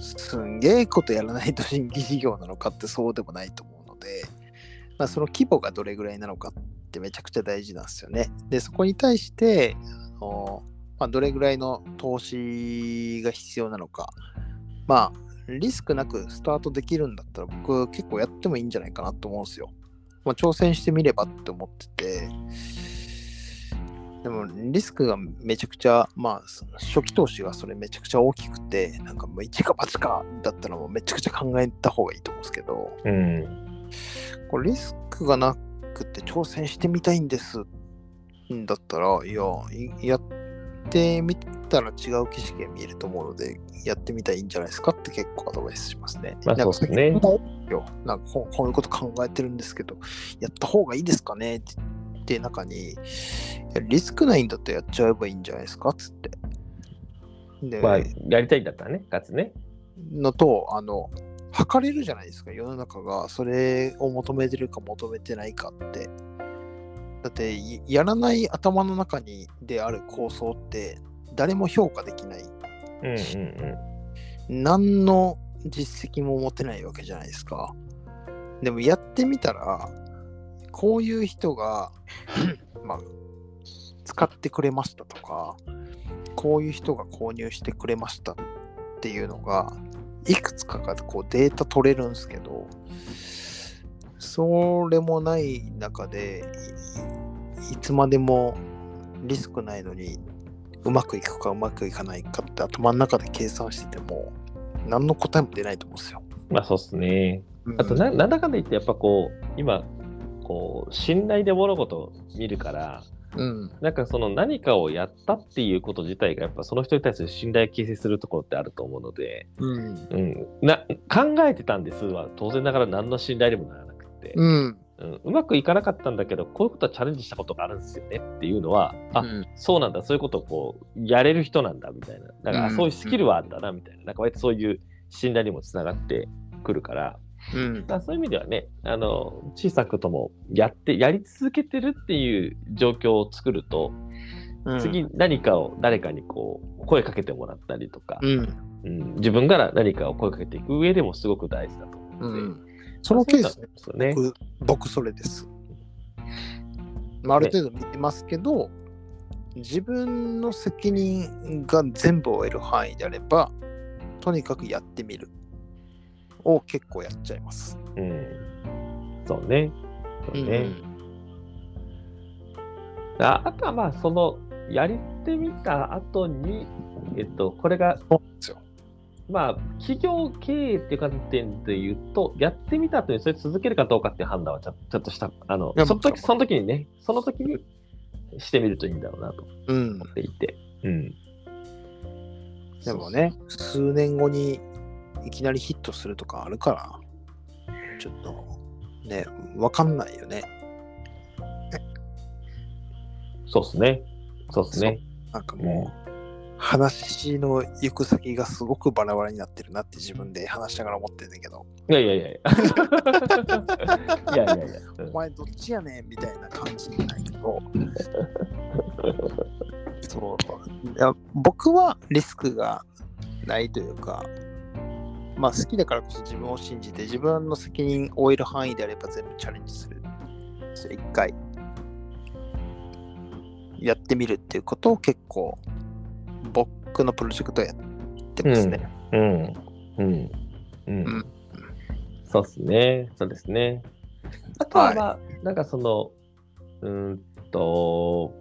すんげえことやらないと新規事業なのかってそうでもないと思うので、まあ、その規模がどれぐらいなのかってめちゃくちゃ大事なんですよね。で、そこに対して、あのまあ、どれぐらいの投資が必要なのか、まあ、リスクなくスタートできるんだったら僕結構やってもいいんじゃないかなと思うんですよ。まあ、挑戦してみればって思ってて、でもリスクがめちゃくちゃ、まあ、初期投資がそれめちゃくちゃ大きくて、なんかもう1か8かだったらもうめちゃくちゃ考えた方がいいと思うんですけど、うん。これリスクがなくて挑戦してみたいんですんだったら、いや、いやってみたら違う景色が見えると思うので、やってみたらいいんじゃないですかって結構アドバイスしますね。まあそうですねよなんかこういうこと考えてるんですけど、やった方がいいですかねって言って中に、リスクないんだったらやっちゃえばいいんじゃないですか？っつって。で、まあ、やりたいんだったらね、かつね。のと、あの、測れるじゃないですか、世の中がそれを求めてるか求めてないかって。だって、いやらない頭の中にである構想って、誰も評価できない。うんうん何の実績も持てないわけじゃないですか。でもやってみたら、こういう人が、まあ、使ってくれましたとか、こういう人が購入してくれましたっていうのが、いくつかがこうデータ取れるんですけど、それもない中でいいつまでもリスクないのにうまくいくかうまくいかないかって頭の中で計算してても何の答えも出ないと思うんですよ。まあそうっすね。あとな、なんだかんだ言って、やっぱこう、今、こう、信頼で物事を見るから、うん、なんかその何かをやったっていうこと自体が、やっぱその人に対する信頼を形成するところってあると思うので、うん、うん、な考えてたんですは、当然ながら何の信頼にもならなくて、うん、うん、うまくいかなかったんだけど、こういうことはチャレンジしたことがあるんですよねっていうのは、あ、うん。そうなんだ、そういうことをこうやれる人なんだみたいな、だから、うん。そういうスキルはあったなみたいな、なんか割とそういう信頼にもつながってくるから、うん。そういう意味ではね、あの小さくともやって、やり続けてるっていう状況を作ると、うん、次何かを誰かにこう声かけてもらったりとか、うん、うん。自分から何かを声かけていく上でもすごく大事だと思うので、うん、そのケースね。僕僕それです。まあ、ある程度見てますけど、自分の責任が全部を得る範囲であれば、とにかくやってみるを結構やっちゃいます。うん。そうね。そうね。ああとはまあ、その、やってみた後に、えっと、これが、そうなんですよ。まあ、企業経営っていう観点で言うと、やってみた後にそれ続けるかどうかっていう判断はちょちょっとした、あのその時、その時にね、その時にしてみるといいんだろうなとうん思。っていて。うん。でもね、数年後にいきなりヒットするとかあるから、ちょっとね、わかんないよね。そうっすね。そうっすね。なんかもう、話の行く先がすごくバラバラになってるなって自分で話しながら思ってんだけど、いやいやいやいや。いやいやいや。うんお前どっちやねんみたいな感じじゃないけど、そういや僕はリスクがないというか、まあ好きだからこそ自分を信じて自分の責任を負える範囲であれば全部チャレンジする。それ一回やってみるっていうことを結構僕のプロジェクトやってますね。うん。うん。うん。うんそうですね。そうですね。あとは、まあ、なんかその、うーんと、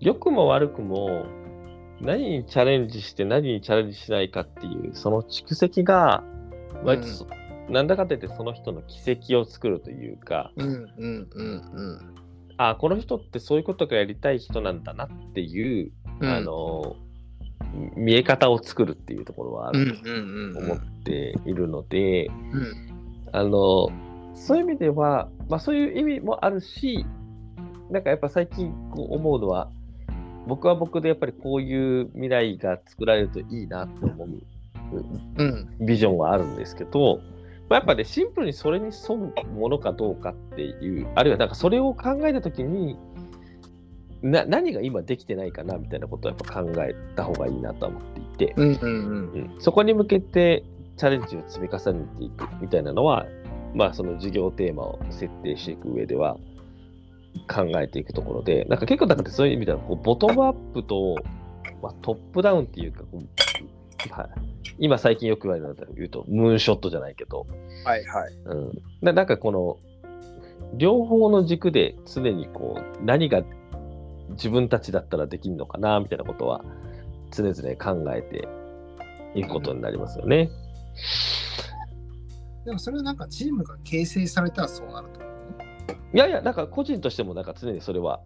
良くも悪くも、何にチャレンジして何にチャレンジしないかっていう、その蓄積が、割とそ、なんだかって言ってその人の軌跡を作るというか、うんうんうんうん。あこの人ってそういうことがやりたい人なんだなっていう、うん。あの、見え方を作るっていうところはあうんるうんうん。と思っているので、うん。あの、そういう意味では、まあそういう意味もあるし、なんかやっぱ最近こう思うのは、僕は僕でやっぱりこういう未来が作られるといいなと思ううん。ビジョンはあるんですけど、まあ、やっぱね、シンプルにそれに沿うものかどうかっていう、あるいはなんかそれを考えたときに、な何が今できてないかなみたいなことをやっぱ考えた方がいいなとは思っていて、うんうんうん。うん。そこに向けてチャレンジを積み重ねていくみたいなのは、まあその授業テーマを設定していく上では考えていくところで、なんか結構だからそういう意味ではこうボトムアップと、まあ、トップダウンっていうかこう、はい、今最近よく言われるので言うと、ムーンショットじゃないけど、はいはい。うん、ななんかこの両方の軸で常にこう何が自分たちだったらできるのかなみたいなことは常々考えていくことになりますよね。でもそれはなんかチームが形成されたらそうなると思う。いやいや、なんか個人としてもなんか常にそれは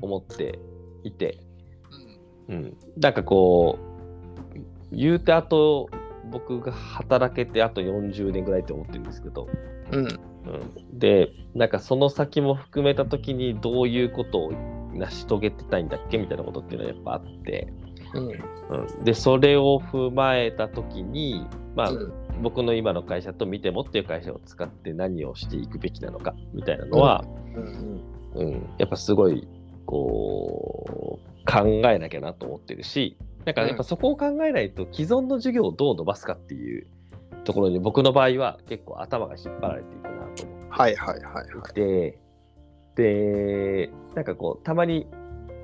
思っていて、うん、なんかこう、言うてあと僕が働けてあと40年ぐらいって思ってるんですけど、うん。うん、で、なんかその先も含めたときにどういうことを成し遂げてたいんだっけみたいなことっていうのはやっぱあって、うん。うん、で、それを踏まえたときに、まあ、うん僕の今の会社と見てもっていう会社を使って何をしていくべきなのかみたいなのは、うんうん、やっぱすごい、こう、考えなきゃなと思ってるし、なんかやっぱそこを考えないと既存の授業をどう伸ばすかっていうところに僕の場合は結構頭が引っ張られていくなと思はいはいはいはい。ってで、なんかこう、たまに、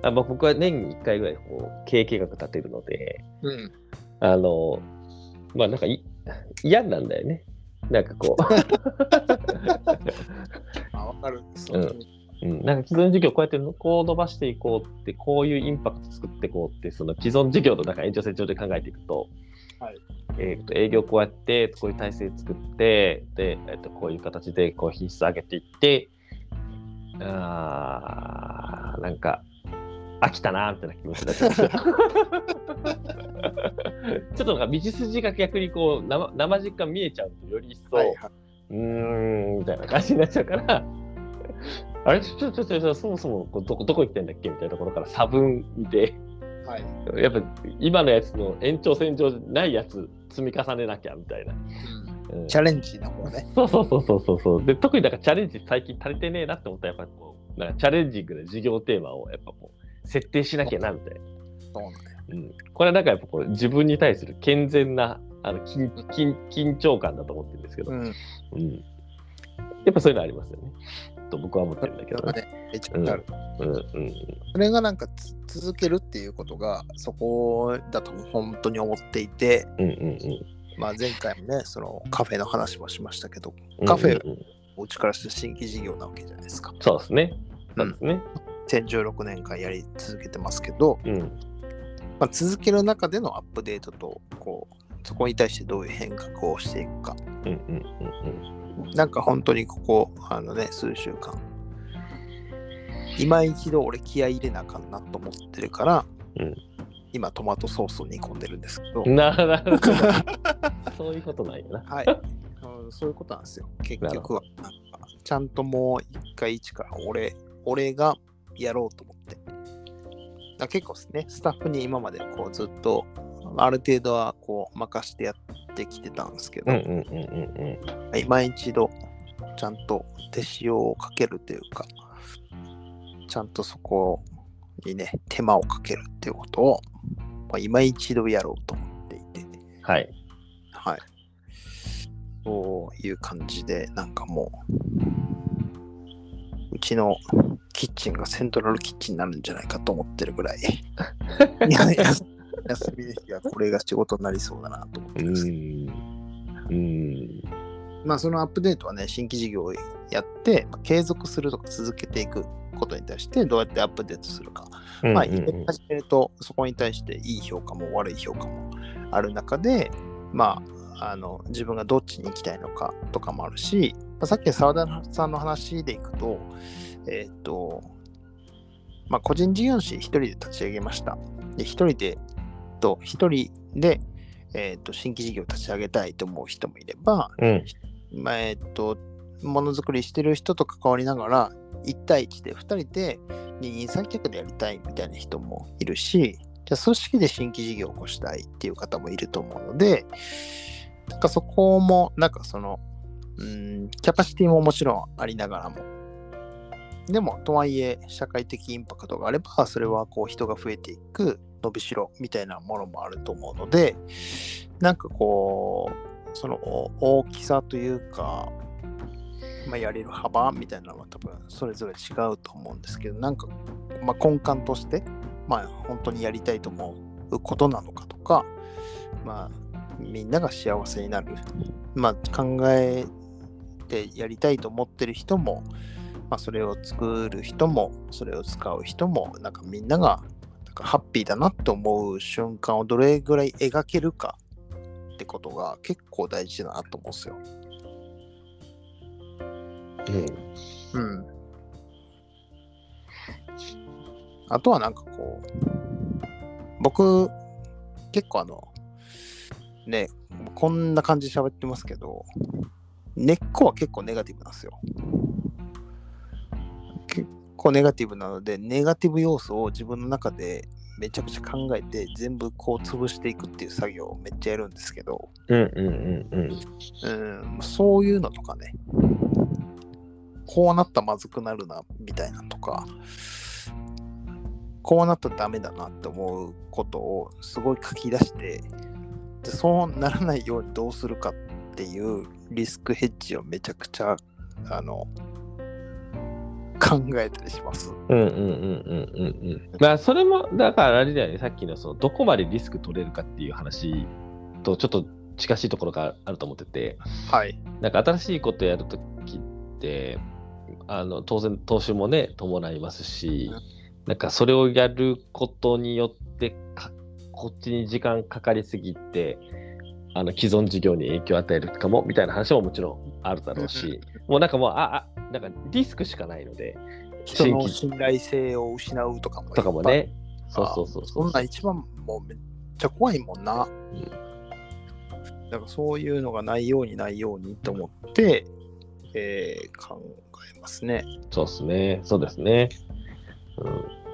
あまあ、僕は年に1回ぐらいこう経営計画立てるので、うん。あの、まあなんかい嫌なんだよね。なんかこ あ、わかる。う。ん。う、うん、なんか既存事業こうやってこう伸ばしていこうって、こういうインパクト作っていこうって、その既存事業の中延長線上で考えていくと、はい。えーと営業こうやって、こういう体制作って、で、えー、とこういう形でこう品質上げていって、あーなんか、飽きたなみたいな気持ちになっちゃうんですよ。ちょっとなんか道筋が逆にこう生生実感見えちゃうとより一層、はいはいうーんみたいな感じになっちゃうから、あれ？ちょちょちょちょそもそもこうどこどこ行ってんだっけみたいなところから差分見て、はい。やっぱ今のやつの延長線上じゃないやつ積み重ねなきゃみたいな。うんうんチャレンジの方ね。そうそうそうそうそうそう。で、特になんかチャレンジ最近足りてねえなって思ったら、やっぱこう、なんかチャレンジングな事業テーマをやっぱこう、設定しなきゃなみたいな。そうなんだよ。うん。これはなんかやっぱこう、自分に対する健全な、あの緊緊緊張感だと思ってるんですけど、うん。うん。やっぱそういうのありますよね。と僕は思ってるんだけどね。ね、めちゃくちゃある。うんうん。それがなんかつ続けるっていうことがそこだと本当に思っていて、うんうんまあ、前回もねそのカフェの話もしましたけどうん。カフェうんうんうんお家からした新規事業なわけじゃないですか。そうですね。そうですね。2016年間やり続けてますけど、うん。まあ、続ける中でのアップデートとこうそこに対してどういう変革をしていくかうんうんうんうん。なんか本当にここあのね数週間今一度俺気合い入れなあかんなと思ってるから、うん今トマトソースを煮込んでるんですけど、なるほど。そういうことないよな。はい、うんそういうことなんですよ。結局は、ちゃんともう一回一から俺、俺がやろうと思って。だ結構ですね、スタッフに今までこうずっと、ある程度はこう任してやってきてたんですけど。今一度ちゃんと手塩をかけるというか、ちゃんとそこにね、手間をかけるっていうことを、まあ、今一度やろうと思っていて、はい。はい。そういう感じで、なんかもう、うちのキッチンがセントラルキッチンになるんじゃないかと思ってるぐらい、いや休休みの日はこれが仕事になりそうだなと思っうてるんです。うーん。まあそのアップデートはね、新規事業をやって、まあ継続するとか続けていくことに対してどうやってアップデートするか。まあ、うんうんうんやり始めると、そこに対していい評価も悪い評価もある中で、まあ、あの自分がどっちに行きたいのかとかもあるし、まあ、さっきの澤田さんの話でいくと、えーっと、まあ、個人事業主一人で立ち上げました。で、一人で、と一人で、えーっと、新規事業を立ち上げたいと思う人もいれば、うん。まあ、えっと、ものづくりしてる人と関わりながら、1対1で2人で二人三脚でやりたいみたいな人もいるし、じゃあ組織で新規事業を起こしたいっていう方もいると思うので、なんかそこも、なんかその、うん、キャパシティももちろんありながらも、でも、とはいえ、社会的インパクトがあれば、それはこう人が増えていく伸びしろみたいなものもあると思うので、なんかこう、その大きさというか、まあ、やれる幅みたいなのは多分それぞれ違うと思うんですけど、なんか、まあ、根幹として、まあ、本当にやりたいと思うことなのかとか、まあ、みんなが幸せになる、まあ、考えてやりたいと思ってる人も、まあ、それを作る人も、それを使う人も、なんかみんながなんかハッピーだなと思う瞬間をどれぐらい描けるかってことが結構大事だなと思うんですよ。うん。うん。あとはなんかこう、僕、結構あの、ね、こんな感じで喋ってますけど、根っこは結構ネガティブなんですよ。結構ネガティブなので、ネガティブ要素を自分の中でめちゃくちゃ考えて、全部こう潰していくっていう作業をめっちゃやるんですけど、うんうんうんうん。うん、そういうのとかね、こうなったらまずくなるな、みたいなのとか、こうなったらダメだなって思うことをすごい書き出して、でそうならないようにどうするかっていうリスクヘッジをめちゃくちゃ、あの、考えたりします。うんうんうんうんうんうん。まあそれもだからあれだよねさっきのそのどこまでリスク取れるかっていう話とちょっと近しいところがあると思ってて、はい。なんか新しいことやるときって、あの当然投資もね、伴いますしうん、なんかそれをやることによってか、こっちに時間かかりすぎて、あの既存事業に影響を与えるかもみたいな話ももちろんあるだろうし、もうなんかもう、あ、あ、なんかリスクしかないので、人の規信頼性を失うとかも。とかも。ね、そうそうそうそそう。んなん一番もうめっちゃ怖いもんな。だからそういうのがないようにないようにと思って、えー考えますね。そうですね、そうですね。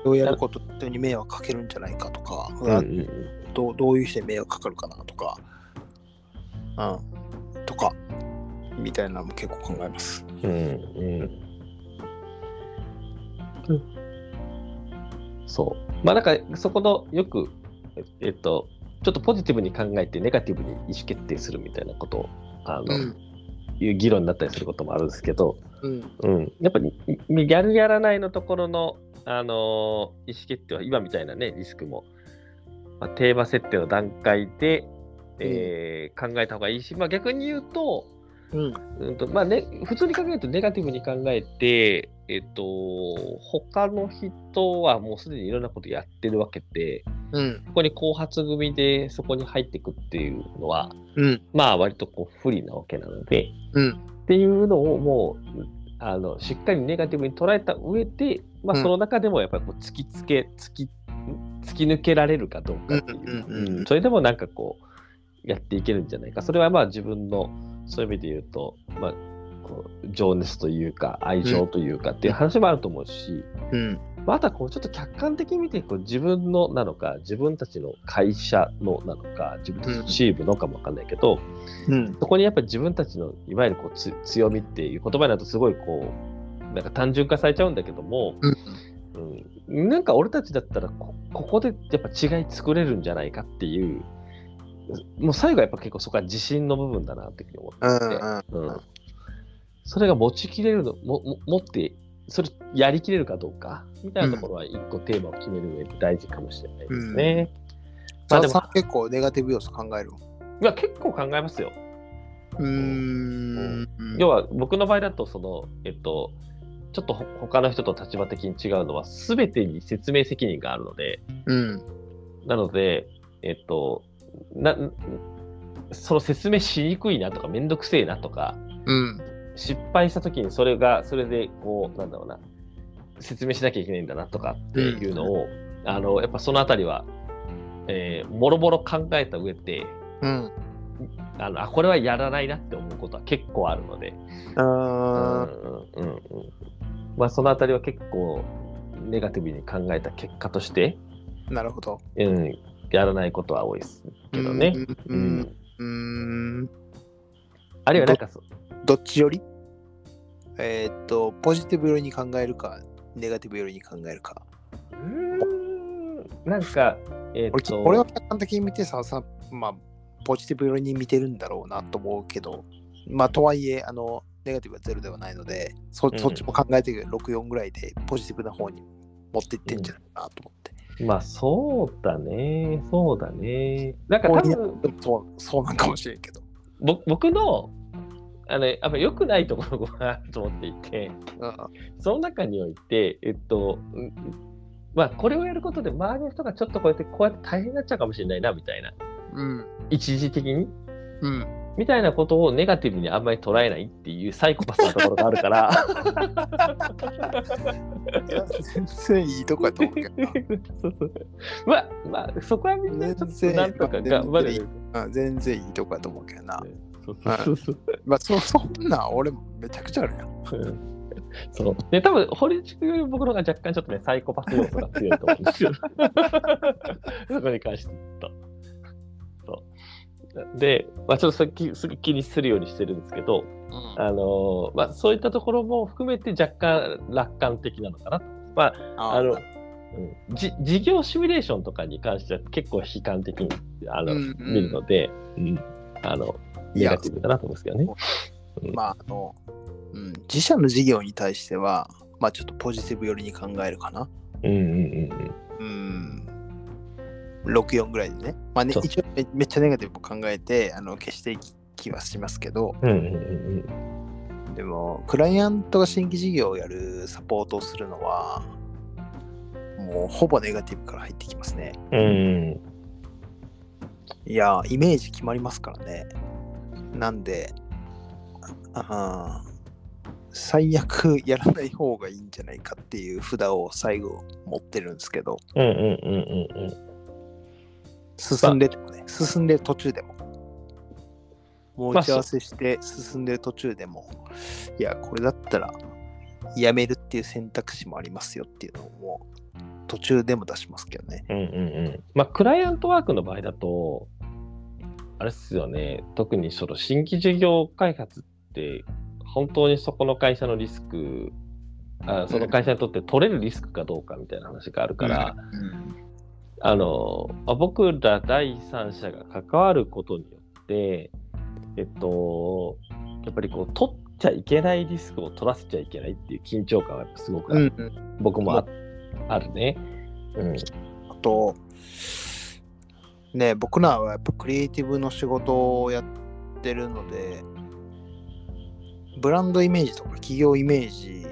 どうやること人に迷惑かけるんじゃないかとか、うん、うんうんどうどういう人に迷惑かかるかなとか、うん、とか、みたいなのも結構考えます。うんうん。そう。まあなんかそこのよく、ええっと、ちょっとポジティブに考えてネガティブに意思決定するみたいなことをあの、うん。いう議論になったりすることもあるんですけど、うん、うん、やっぱりやるやらないのところの、あのー意思決定は今みたいなねリスクも、まあ、テーマ設定の段階で、えー考えた方がいいし、まあ、逆に言うと,、うん、うんとまあね、普通に考えるとネガティブに考えて、えっと他の人はもうすでにいろんなことやってるわけでうん、ここに後発組でそこに入っていくっていうのはうん、まあ割とこう不利なわけなので。うん、っていうのをもうあのしっかりネガティブに捉えた上で、まあ、うん。その中でもやっぱりこう突きつけ突き突き抜けられるかどうかっていう、うん。それでもなんかこうやっていけるんじゃないか。それはまあ自分のそういう意味で言うと、まあ、こう情熱というか愛情というかっていう話もあると思うし、うん、まあ、あとはこうちょっと客観的に見てこう自分のなのか自分たちの会社のなのか自分たちのチームのかもわかんないけど、うん、そこにやっぱり自分たちのいわゆるこうつ強みっていう言葉になるとすごいこうなんか単純化されちゃうんだけども、うん、うん、なんか俺たちだったらこここでやっぱ違い作れるんじゃないかっていうもう最後はやっぱ結構そこは自信の部分だなって思っていて、うん、うんそれが持ちきれるのもも持ってそれやりきれるかどうかみたいなところは一個テーマを決める上で大事かもしれないですね。まあでもささ結構ネガティブ要素考える。いや結構考えますよ。うーん。要は僕の場合だとその、えっと、ちょっとほ他の人と立場的に違うのは全てに説明責任があるのでうん。なので、えっと、なその説明しにくいなとかめんどくせえなとかうん。失敗した時にそれがそれでこうなんだろうな説明しなきゃいけないんだなとかっていうのを、あのやっぱそのあたりは、えーもろもろ考えた上でうん。あのあこれはやらないなって思うことは結構あるので、あうんうんうんうんまあ、そのあたりは結構ネガティブに考えた結果として、ーなるほど。うん、やらないことは多いですけどね。ううんん。うん。あるいはなんかそどっちより？えーっと、ポジティブ寄りに考えるか、ネガティブ寄りに考えるか。うーんなんか、えーっ俺と俺は客観的に見てさ、さまあ、ポジティブ寄りに見てるんだろうなと思うけど、まあ、とはいえ、あの、ネガティブはゼロではないので、そうんそっちも考えてるけど、6、4ぐらいでポジティブな方に持っていってんじゃないかなと思って。まあそうだね、そうだね。なんか多分そうそうなんかもしれんけど。ぼ僕のあのやっぱ良くないところがあると思っていて、うんその中において、えっと、うんまあこれをやることで周りの人がちょっとこうやってこうやって大変になっちゃうかもしれないなみたいな、うん。一時的に？うん。みたいなことをネガティブにあんまり捉えないっていうサイコパスなところがあるから。全然いいとこやと思うけどな。そうそうまあまあそこはみんなちょっとなんとか頑張る。うん全然いいとこやと思うけどな。そうそうそうまあ、そそんなん俺もめちゃくちゃあるやん。そう。で多分堀内君より僕の方が若干ちょっとねサイコパス要素が強いと思うんですよ。そこに関して言。そうで、まあ、ちょっとさっきすぐ気にするようにしてるんですけど、あのまあ、そういったところも含めて若干楽観的なのかなと。まあ、ああの、うんじ事業シミュレーションとかに関しては結構悲観的にあの、うんうん見るので、うん、あのネガティブだなと思うんですけどね。まあ、あの、うん、自社の事業に対しては、まあちょっとポジティブ寄りに考えるかな。うんうんうんうん。うん。64ぐらいでね。まあね一応めめっちゃネガティブを考えてあの消していき気はしますけど、うんうんうんでも、クライアントが新規事業をやるサポートをするのは、もうほぼネガティブから入ってきますね。うん。うんいや、イメージ決まりますからね。なんで、あー最悪やらない方がいいんじゃないかっていう札を最後持ってるんですけど、うんうんうんうんうん。進んでてもね、進んでる途中でも。もうまあ打ち合わせして進んでる途中でも、いや、これだったらやめるっていう選択肢もありますよっていうのを途中でも出しますけどね。うんうんうん。まあ、クライアントワークの場合だと、あれっすよね、特にその新規事業開発って、本当にそこの会社のリスク、あその会社にとって取れるリスクかどうかみたいな話があるから、あのあ僕ら第三者が関わることによって、えっと、やっぱりこう、取っちゃいけないリスクを取らせちゃいけないっていう緊張感はすごくある、うんうん、僕もああるね。うん。あと、ね、僕らはやっぱクリエイティブの仕事をやってるので、ブランドイメージとか企業イメージ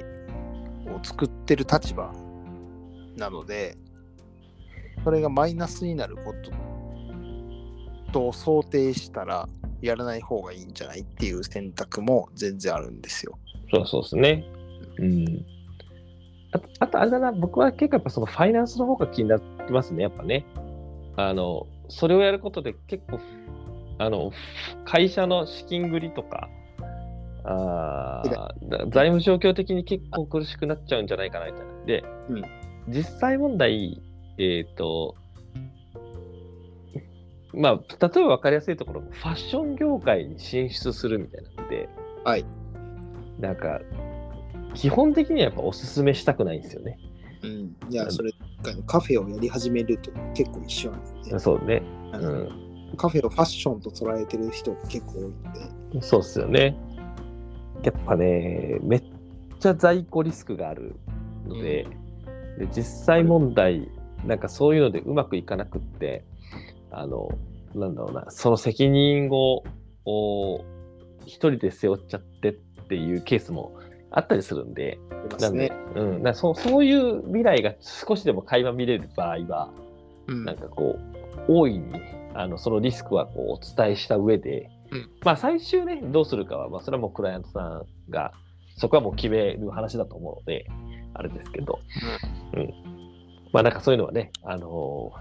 を作ってる立場なので、それがマイナスになることと想定したら、やらない方がいいんじゃないっていう選択も全然あるんですよ。そうそうですね。うん。あと、あとあれだな、僕は結構やっぱそのファイナンスの方が気になってますね、やっぱね。あの、それをやることで結構、あの、会社の資金繰りとか、あ財務状況的に結構苦しくなっちゃうんじゃないかなみたいな。で、うん実際問題、えっ、と、まあ、例えば分かりやすいところ、ファッション業界に進出するみたいなのって、はい。なんか、基本的にはやっぱおすすめしたくないんですよね。うん。いや、それ、カフェをやり始めると結構一緒なんですね。そうね。ううんん。カフェをファッションと捉えてる人が結構多いんで。そうっすよね。やっぱね、めっちゃ在庫リスクがあるので、で実際問題、なんかそういうのでうまくいかなくって、あの、なんだろうな、その責任をお一人で背負っちゃってっていうケースもあったりするんで、なんでうん、なそうそういう未来が少しでも垣間見れる場合は、うん。なんかこう、大いにあのそのリスクはこうお伝えした上で、うん。まあ最終ね、どうするかは、まあ、それはもうクライアントさんが、そこはもう決める話だと思うので、あれですけど、うん。まあなんかそういうのはね、あの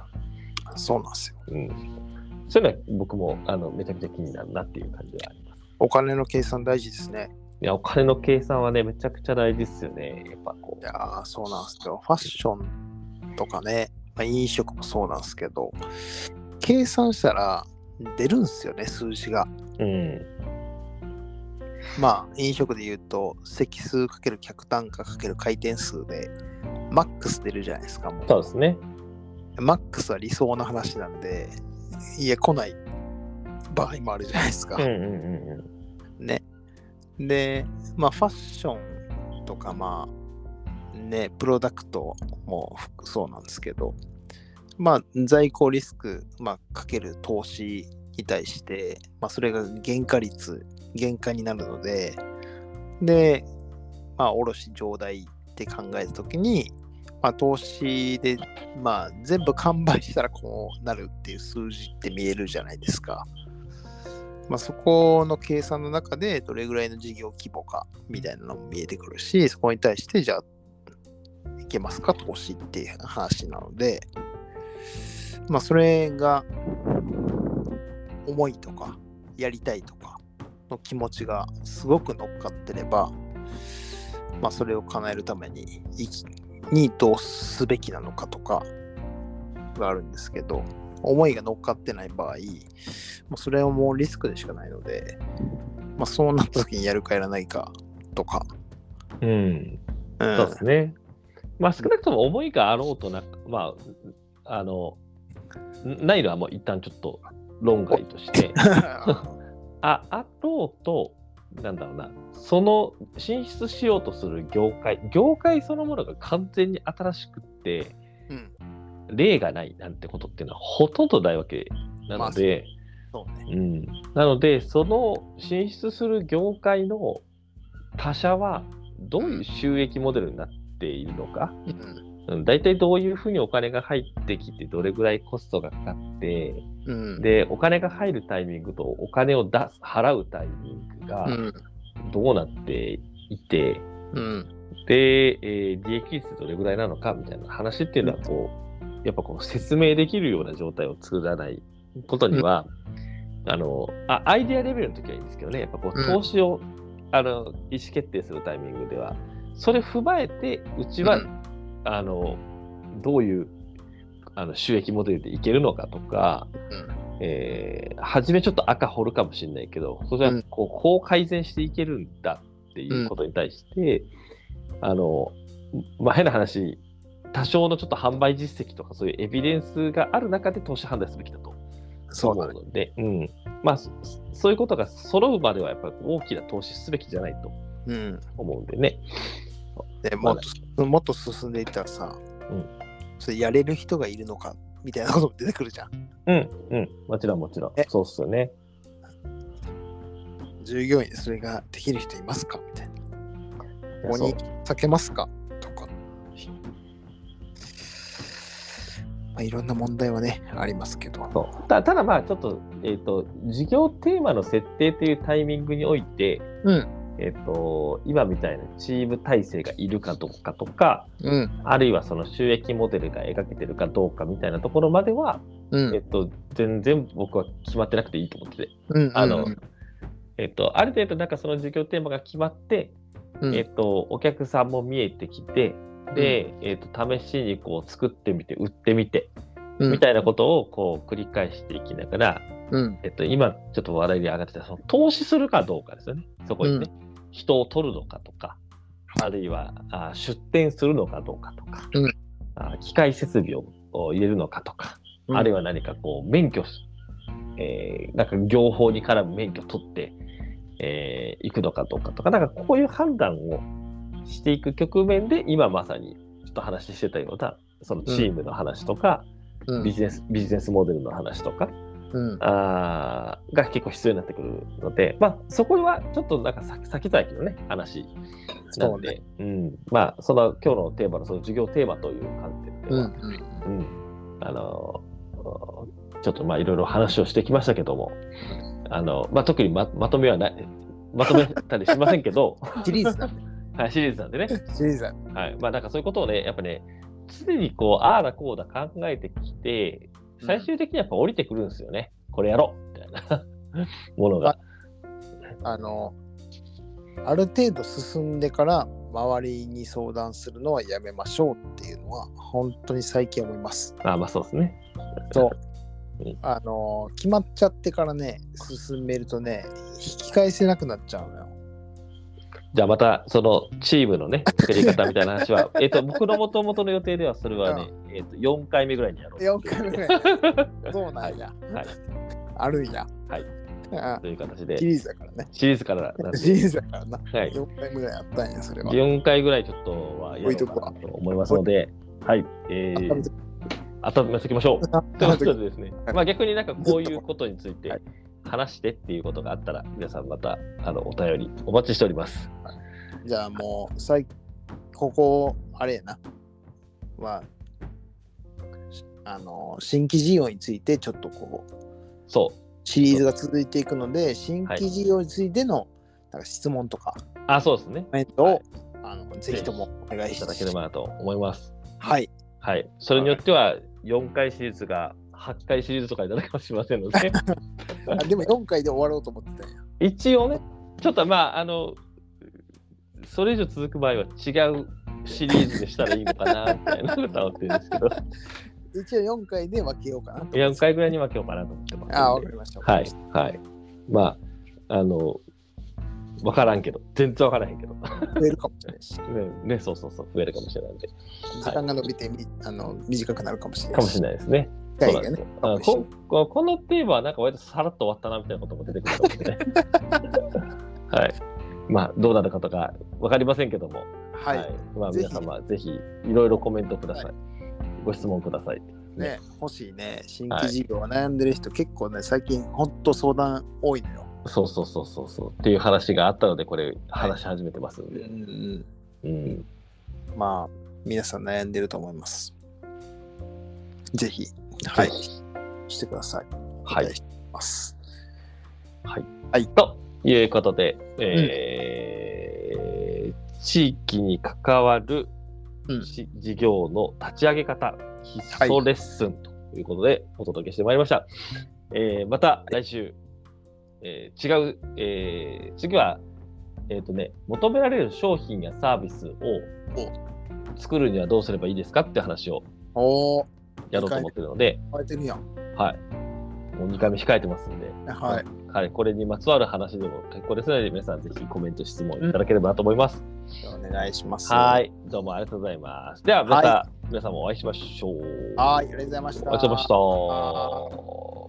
そうなんですよ。ーうん。そういうのは僕もあのめちゃくちゃ気になるなっていう感じはあります。お金の計算大事ですね。いや、お金の計算はね、めちゃくちゃ大事ですよね。やっぱこいやーそうなんですよ。ファッションとかね、まあ、飲食もそうなんですけど、計算したら出るんですよね、数字が。う。うん。まあ、飲食で言うと、席数かける客単価かける回転数で、マックス出るじゃないですか。そうですね。マックスは理想の話なんで、いや、来ない場合もあるじゃないですか。うんうんうんね。で、まあ、ファッションとか、まあ、ね、プロダクトもそうなんですけど、まあ、在庫リスク、まあ、かける投資に対して、まあ、それが原価率、原価になるので、で、まあ、卸上代って考えたときに、まあ、投資で、まあ、全部完売したらこうなるっていう数字って見えるじゃないですか。まあ、そこの計算の中でどれぐらいの事業規模かみたいなのも見えてくるし、そこに対してじゃあ、いけますか、投資っていう話なので、まあ、それが思いとか、やりたいとかの気持ちがすごく乗っかってれば、まあ、それを叶えるために、にどうすべきなのかとかがあるんですけど、思いが乗っかってない場合、まあ、それはもうリスクでしかないので、まあ、そうなった時にやるかやらないかとか、うん。うん。うんそうですね。まあ少なくとも思いがあろうとなく、まあ、あの、んないのはもう一旦ちょっと論外として、あ、あろうと、なんだろうな、その進出しようとする業界、業界そのものが完全に新しくって、うん例がないなんてことっていうのはほとんどないわけなので、そうね。うん、なので、その進出する業界の他社はどういう収益モデルになっているのか、うん。うん、大体どういうふうにお金が入ってきて、どれぐらいコストがかかって、うん。で、お金が入るタイミングとお金を出す、払うタイミングがうん。どうなっていて、うん。で、えー利益率どれぐらいなのかみたいな話っていうのは、こう、やっぱこう説明できるような状態を作らないことには、あのあ、アイデアレベルの時はいいんですけどね、やっぱこう、うん投資を、あの意思決定するタイミングでは、それ踏まえて、うちは、うんあの、どういうあの収益モデルでいけるのかとか、えー初めちょっと赤掘るかもしれないけど、それはうんこうこう改善していけるんだっていうことに対して、あの、まあ、変な話、多少のちょっと販売実績とかそういうエビデンスがある中で投資判断すべきだとそうだね。思うので、うん。まあ、そそういうことが揃うまではやっぱり大きな投資すべきじゃないとうん。思うんでね。でもっと、もっと進んでいったらさ、うんそれやれる人がいるのかみたいなことも出てくるじゃん。うん、うん。もちろんもちろんえ。そうっすよね。従業員でそれができる人いますか？みたいな。ここに避けますか？とか。まあ、いろんな問題はね、ありますけど。たただまあちょっと,、えー、と事業テーマの設定というタイミングにおいて、うん。えー、と今みたいなチーム体制がいるかどうかとかうん。あるいはその収益モデルが描けてるかどうかみたいなところまでは、うん。えっと全然僕は決まってなくていいと思ってて、うん。あのうんえっとある程度なんかその事業テーマが決まって、うんえっとお客さんも見えてきてで、えっと試しにこう作ってみて売ってみて、うんみたいなことをこう繰り返していきながら、うん。えっと、今ちょっと話題に上がってたその投資するかどうかですよね。そこにね、人を取るのかとか、あるいはあ出店するのかどうかとか、うん。あ機械設備を入れるのかとか、うん。あるいは何かこう免許、えーなんか業法に絡む免許取って、えー行くのかどうかとか、なんかこういう判断をしていく局面で、今まさにちょっと話してたような、そのチームの話とか、うん。ビジネス、ビジネスモデルの話とか、うん。あーが結構必要になってくるので、まあ、そこはちょっとなんか先先々のね、話なんで、うん、まあ、その今日のテーマのその授業テーマという観点では、うん。うんあのちょっとまあいろいろ話をしてきましたけども、あのまあ、特にままとめはない、まとめたりしませんけど、シリーズなんで。はい、シリーズなんでね、シリーズ。はい、まあなんかそういうことをね、やっぱね、常にこう、ああだこうだ考えてきて、最終的にやっぱ降りてくるんですよね。これやろうみたいな ものが。あの、ある程度進んでから周りに相談するのはやめましょうっていうのは本当に最近思います。あまあそうですね。そう うん。あの、決まっちゃってからね、進めるとね、引き返せなくなっちゃうのよ。じゃあまたそのチームのね、作り方みたいな話は、えっと、僕のもともとの予定ではそれはね、えっと、4回目ぐらいにやろう4回目ぐらい。そうなんや。はい。あるんや。はい。あという形でシ、リーズだからね。シリーズからな シリーズだからな。はい4回目ぐらいあったんや、それは。4回ぐらいちょっとはやろうかなと思いますので、はい。えー、温めておきましょう。ということでですね、はいまあ逆になんかこういうことについてはい話してっていうことがあったら、皆さんまたあのお便りお待ちしております。じゃあもう、最ここ、あれやな。は、あの、新規事業についてちょっとこう、そう。シリーズが続いていくので、新規事業についてのなんか質問とかあ、そうですね。コメントを、はいあのぜひともお願いいしただければなと思います。はい。はい。それによっては、4回シリーズが8回シリーズとかになるかもしれませんので、あでも4回で終わろうと思ってたんや。一応ね、ちょっとまあ、あの、それ以上続く場合は違うシリーズでしたらいいのかな、みたいなことは思ってるんですけど、一応4回で分けようかなと。4回ぐらいに分けようかなと思ってます。ああ、わかりました。はい、はい。まあ、あの、わからんけど、全然わからへんけど、ね増えるかもしれないし、ね、そうそうそう、増えるかもしれないんで、時間が伸びてみあの短くなるかもしれないかもしれないですね。機会がねこここのテーマはなんか割とさらっと終わったなみたいなことも出てくると思うんでね。はい。まあ、どうなるかとかわかりませんけども、はい。まあ、ぜひ皆様、ぜひいろいろコメントください。ご質問ください。ね、欲しいね。新規事業悩んでる人、結構ね、最近ほんと相談多いのよ。そうそうそうそうそうっていう話があったのでこれ話し始めてますんで、うんうんまあ、皆さん悩んでると思います。ぜひ、はいしてください。はい。はい。はいということで、えー地域に関わるうんし事業の立ち上げ方、必須レッスンということでお届けしてまいりました。えーまた来週、えー違う、えー次は、えっ、とね、求められる商品やサービスを作るにはどうすればいいですかって話をおー、やろうと思ってるので、変えてるやん。はい。もう2回目控えてますんで、はい。はい、これにまつわる話でも結構ですので、皆さんぜひコメント、質問いただければなと思います。お願いします。はい、どうもありがとうございます。では、また、皆さんもお会いしましょう。はい、ありがとうございました。ありがとうございました。